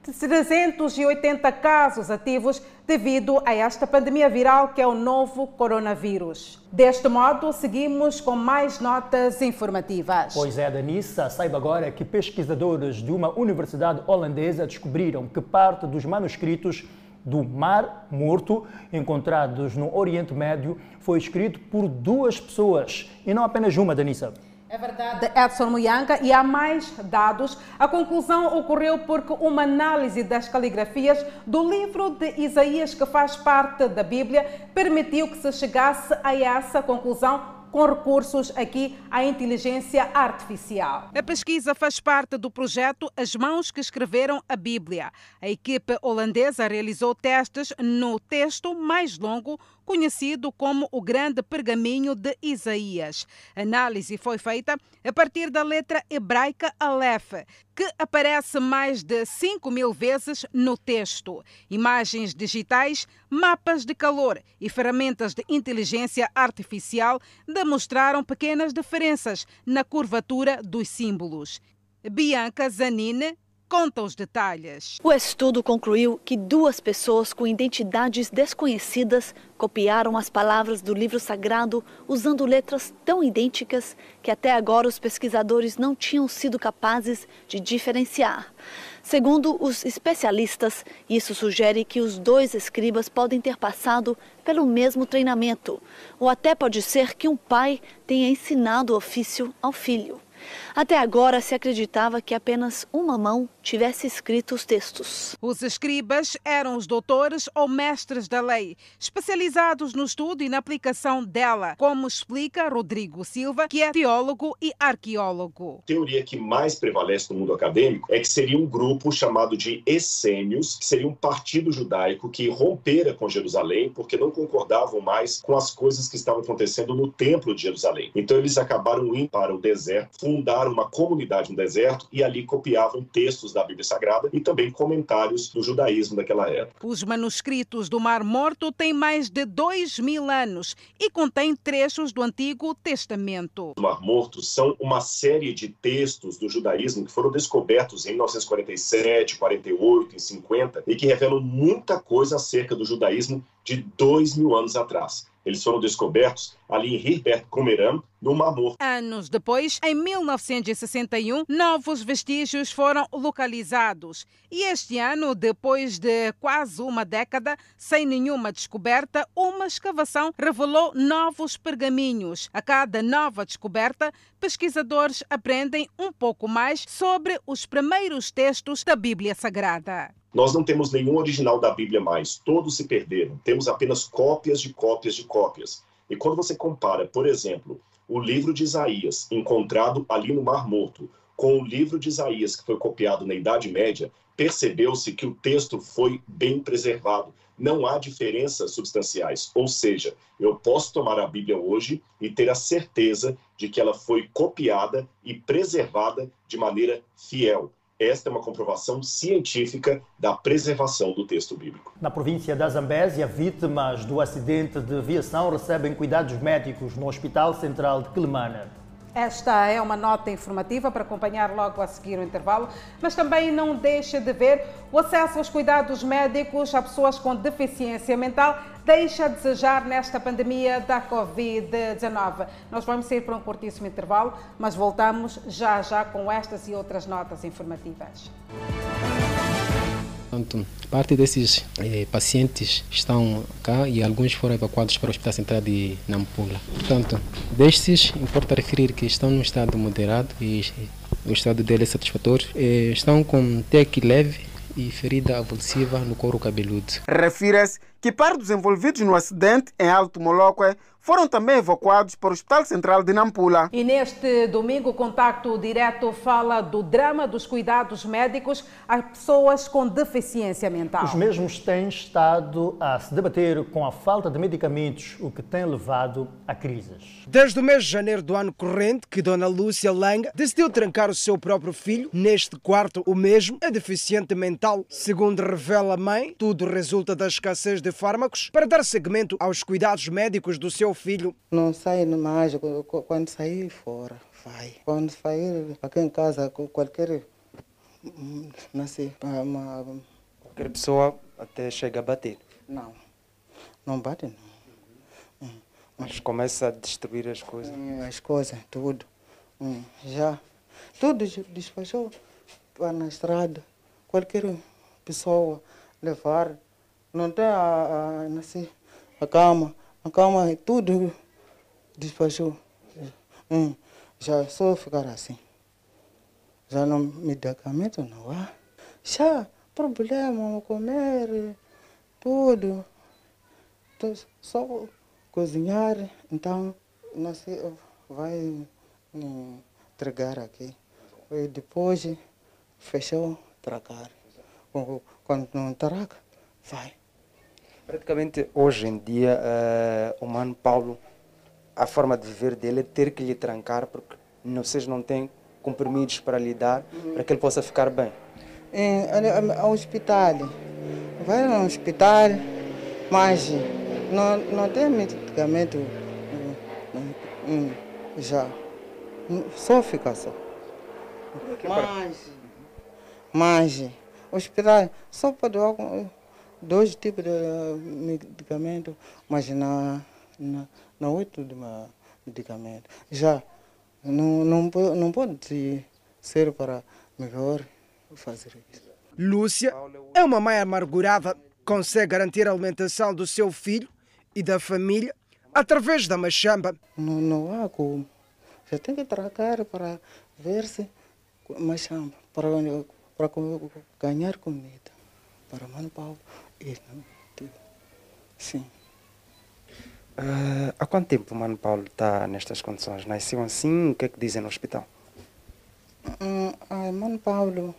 6.380 casos ativos devido a esta pandemia viral que é o novo coronavírus. Deste modo, seguimos com mais notas informativas. Pois é, Danissa, saiba agora que pesquisadores de uma universidade holandesa descobriram que parte dos manuscritos do Mar Morto, encontrados no Oriente Médio, foi escrito por duas pessoas e não apenas uma, Danissa. É verdade, Edson Muyanga, e há mais dados. A conclusão ocorreu porque uma análise das caligrafias do livro de Isaías, que faz parte da Bíblia, permitiu que se chegasse a essa conclusão com recursos aqui à inteligência artificial. A pesquisa faz parte do projeto As Mãos que Escreveram a Bíblia. A equipe holandesa realizou testes no texto mais longo conhecido como o Grande Pergaminho de Isaías. A análise foi feita a partir da letra hebraica Aleph, que aparece mais de 5 mil vezes no texto. Imagens digitais, mapas de calor e ferramentas de inteligência artificial demonstraram pequenas diferenças na curvatura dos símbolos. Bianca Zanine, conta os detalhes. O estudo concluiu que duas pessoas com identidades desconhecidas copiaram as palavras do livro sagrado usando letras tão idênticas que até agora os pesquisadores não tinham sido capazes de diferenciar. Segundo os especialistas, isso sugere que os dois escribas podem ter passado pelo mesmo treinamento, ou até pode ser que um pai tenha ensinado o ofício ao filho. Até agora se acreditava que apenas uma mão tivesse escrito os textos. Os escribas eram os doutores ou mestres da lei, especializados no estudo e na aplicação dela, como explica Rodrigo Silva, que é teólogo e arqueólogo. A teoria que mais prevalece no mundo acadêmico é que seria um grupo chamado de essênios, que seria um partido judaico que rompera com Jerusalém porque não concordavam mais com as coisas que estavam acontecendo no templo de Jerusalém. Então eles acabaram indo para o deserto, fundaram uma comunidade no deserto e ali copiavam textos da Bíblia Sagrada e também comentários do judaísmo daquela época. Os manuscritos do Mar Morto têm mais de dois mil anos e contêm trechos do Antigo Testamento. O Mar Morto são uma série de textos do judaísmo que foram descobertos em 1947, 48 e 50 e que revelam muita coisa acerca do judaísmo de dois mil anos atrás. Eles foram descobertos ali em Herbert Comeram, no Mar Morto. Anos depois, em 1961, novos vestígios foram localizados. E este ano, depois de quase uma década, sem nenhuma descoberta, uma escavação revelou novos pergaminhos. A cada nova descoberta, pesquisadores aprendem um pouco mais sobre os primeiros textos da Bíblia Sagrada. Nós não temos nenhum original da Bíblia mais, todos se perderam. Temos apenas cópias de cópias de cópias. E quando você compara, por exemplo, o livro de Isaías, encontrado ali no Mar Morto, com o livro de Isaías, que foi copiado na Idade Média, percebeu-se que o texto foi bem preservado. Não há diferenças substanciais. Ou seja, eu posso tomar a Bíblia hoje e ter a certeza de que ela foi copiada e preservada de maneira fiel. Esta é uma comprovação científica da preservação do texto bíblico. Na província da Zambésia, vítimas do acidente de aviação recebem cuidados médicos no Hospital Central de Quelimane. Esta é uma nota informativa para acompanhar logo a seguir o intervalo, mas também não deixe de ver o acesso aos cuidados médicos a pessoas com deficiência mental deixa a desejar nesta pandemia da Covid-19. Nós vamos ir para um curtíssimo intervalo, mas voltamos já já com estas e outras notas informativas. Portanto, parte desses eh, pacientes estão cá e alguns foram evacuados para o Hospital Central de Nampula. Portanto, destes, importa referir que estão num estado moderado e o estado dele é satisfatório. Eh, estão com TEC leve e ferida avulsiva no couro cabeludo. Refira-se que parte dos envolvidos no acidente em Alto Moloque foram também evacuados para o Hospital Central de Nampula. E neste domingo, o Contacto Direto fala do drama dos cuidados médicos às pessoas com deficiência mental. Os mesmos têm estado a se debater com a falta de medicamentos, o que tem levado a crises. Desde o mês de janeiro do ano corrente, que Dona Lúcia Langa decidiu trancar o seu próprio filho neste quarto, o mesmo é deficiente mental. Segundo revela a mãe, tudo resulta da escassez de fármacos para dar seguimento aos cuidados médicos do seu filho. Não sai mais, quando sair fora, vai. Quando sair aqui em casa, qualquer. Nasce, uma... Qualquer pessoa até chega a bater. Não, não bate não. Mas começa a destruir as coisas. As coisas, tudo. Já. Tudo despachou para na estrada. Qualquer pessoa levar não tem a, a, assim, a cama, a cama tudo despachou. Hum, já só ficar assim. Já não medicamento não há. Já problema comer tudo. Só cozinhar, então sei, vai entregar aqui. E depois fechou, tragar. Quando não traga, vai. Praticamente hoje em dia, uh, o Mano Paulo, a forma de viver dele é ter que lhe trancar porque vocês não têm comprimidos para lhe dar para que ele possa ficar bem. Em, ao hospital, vai no hospital, mas não, não tem medicamento hum, hum, já. Só fica só. Mas, mas, hospital só pode dar dois tipos de medicamento, mas na, na, na oito de medicamento. Já não, não, não pode ser para melhor fazer isso. Lúcia é uma mãe amargurada, consegue garantir a alimentação do seu filho e da família através da machamba. Não, não há como. Já tem que trabalhar para ver se machamba, para, para ganhar comida. Para e Sim. Uh, há quanto tempo o Mano Paulo está nestas condições? Nasceu assim? O que é que dizem no hospital? Hum, ai, Mano Paulo,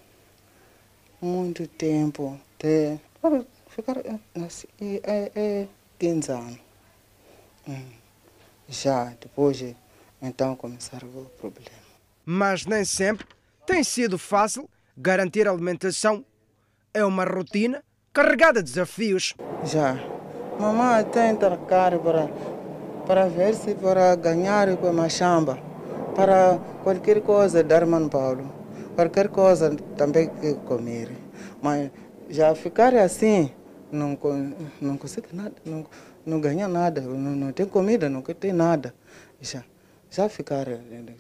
muito tempo. Até, ficar, nasci, é, é 15 anos. Hum. Já, depois, então, começaram o problema. Mas nem sempre tem sido fácil garantir alimentação. É uma rotina carregada de desafios. Já. Mamãe tem trabalhar para, para ver se para ganhar com a machamba. Para qualquer coisa dar Mano Paulo. Qualquer coisa também que comer. Mas já ficar assim, não, não consegue nada, não, não ganha nada, não, não tem comida, não tem nada. Já, já ficar,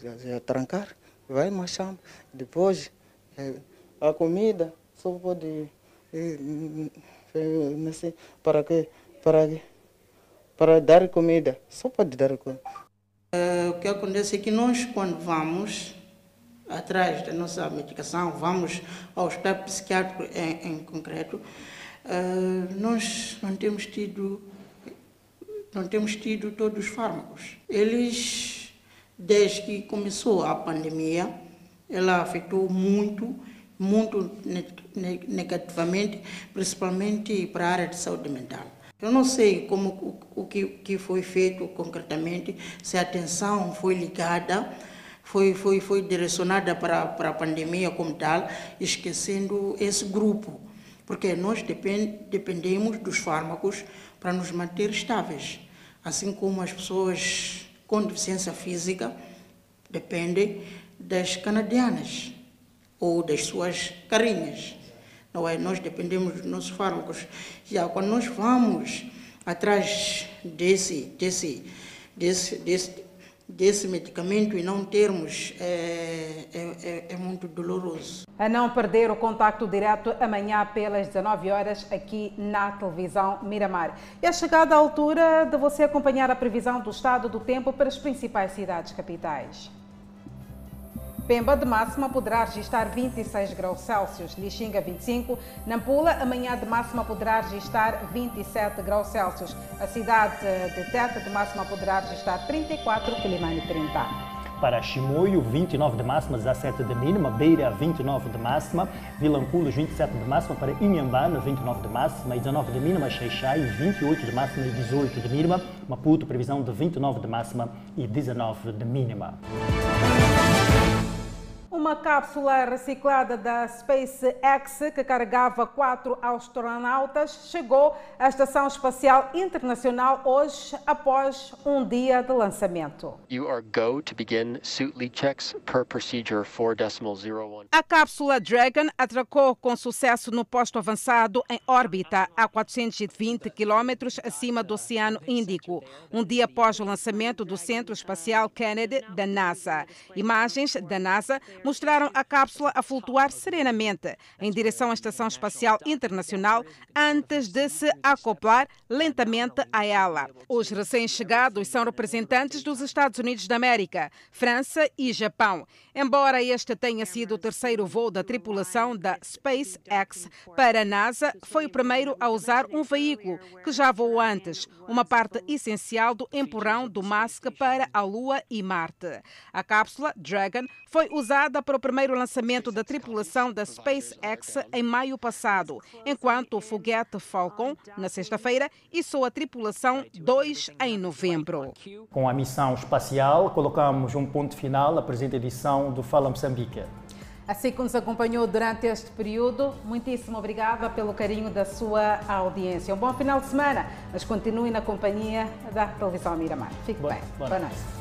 já, já trancar, vai machamba. Depois, a comida só pode assim, para que para para dar comida só pode dar comida uh, o que acontece é que nós quando vamos atrás da nossa medicação vamos ao hospital psiquiátrico em, em concreto uh, nós não temos tido não temos tido todos os fármacos. Eles desde que começou a pandemia ela afetou muito muito negativamente, principalmente para a área de saúde mental. Eu não sei como o, o que, que foi feito concretamente, se a atenção foi ligada, foi, foi, foi direcionada para, para a pandemia como tal, esquecendo esse grupo, porque nós depend, dependemos dos fármacos para nos manter estáveis, assim como as pessoas com deficiência física dependem das canadianas ou das suas carinhas. Não é? Nós dependemos dos nossos fármacos. Já quando nós vamos atrás desse, desse, desse, desse, desse medicamento e não termos, é, é, é, muito doloroso. A não perder o contacto direto amanhã pelas 19 horas aqui na televisão Miramar. É chegada a altura de você acompanhar a previsão do estado do tempo para as principais cidades capitais. Pemba de máxima poderá registrar 26 graus Celsius, Lixinga 25, Nampula amanhã de máxima poderá registrar 27 graus Celsius, a cidade de Teta de máxima poderá registrar 34, Quilimane 30. Para Chimoio, 29 de máxima, 17 de mínima. Beira, 29 de máxima. Vilanculos, 27 de máxima. Para Inhambane, 29 de máxima e 19 de mínima. Xeixai, 28 de máxima e 18 de mínima. Maputo, previsão de 29 de máxima e 19 de mínima. Uma cápsula reciclada da SpaceX que carregava quatro astronautas chegou à Estação Espacial Internacional hoje após um dia de lançamento. You are go to begin suit leak checks per procedure 4.01. A cápsula Dragon atracou com sucesso no posto avançado em órbita a 420 quilômetros acima do Oceano Índico, um dia após o lançamento do Centro Espacial Kennedy da NASA. Imagens da NASA mostraram a cápsula a flutuar serenamente em direção à Estação Espacial Internacional antes de se acoplar lentamente a ela. Os recém-chegados são representantes dos Estados Unidos da América, França e Japão. Embora este tenha sido o terceiro voo da tripulação da SpaceX para a NASA, foi o primeiro a usar um veículo que já voou antes, uma parte essencial do empurrão do Musk para a Lua e Marte. A cápsula Dragon foi usada para o primeiro lançamento da tripulação da SpaceX em maio passado, enquanto o foguete Falcon, na sexta-feira, içou a tripulação 2 em novembro. Com a missão espacial, colocamos um ponto final à presente edição do Fala Moçambique. Assim que nos acompanhou durante este período, muitíssimo obrigada pelo carinho da sua audiência. Um bom final de semana, mas continue na companhia da televisão Miramar. Fique Boa- bem. boa Boa noite. noite.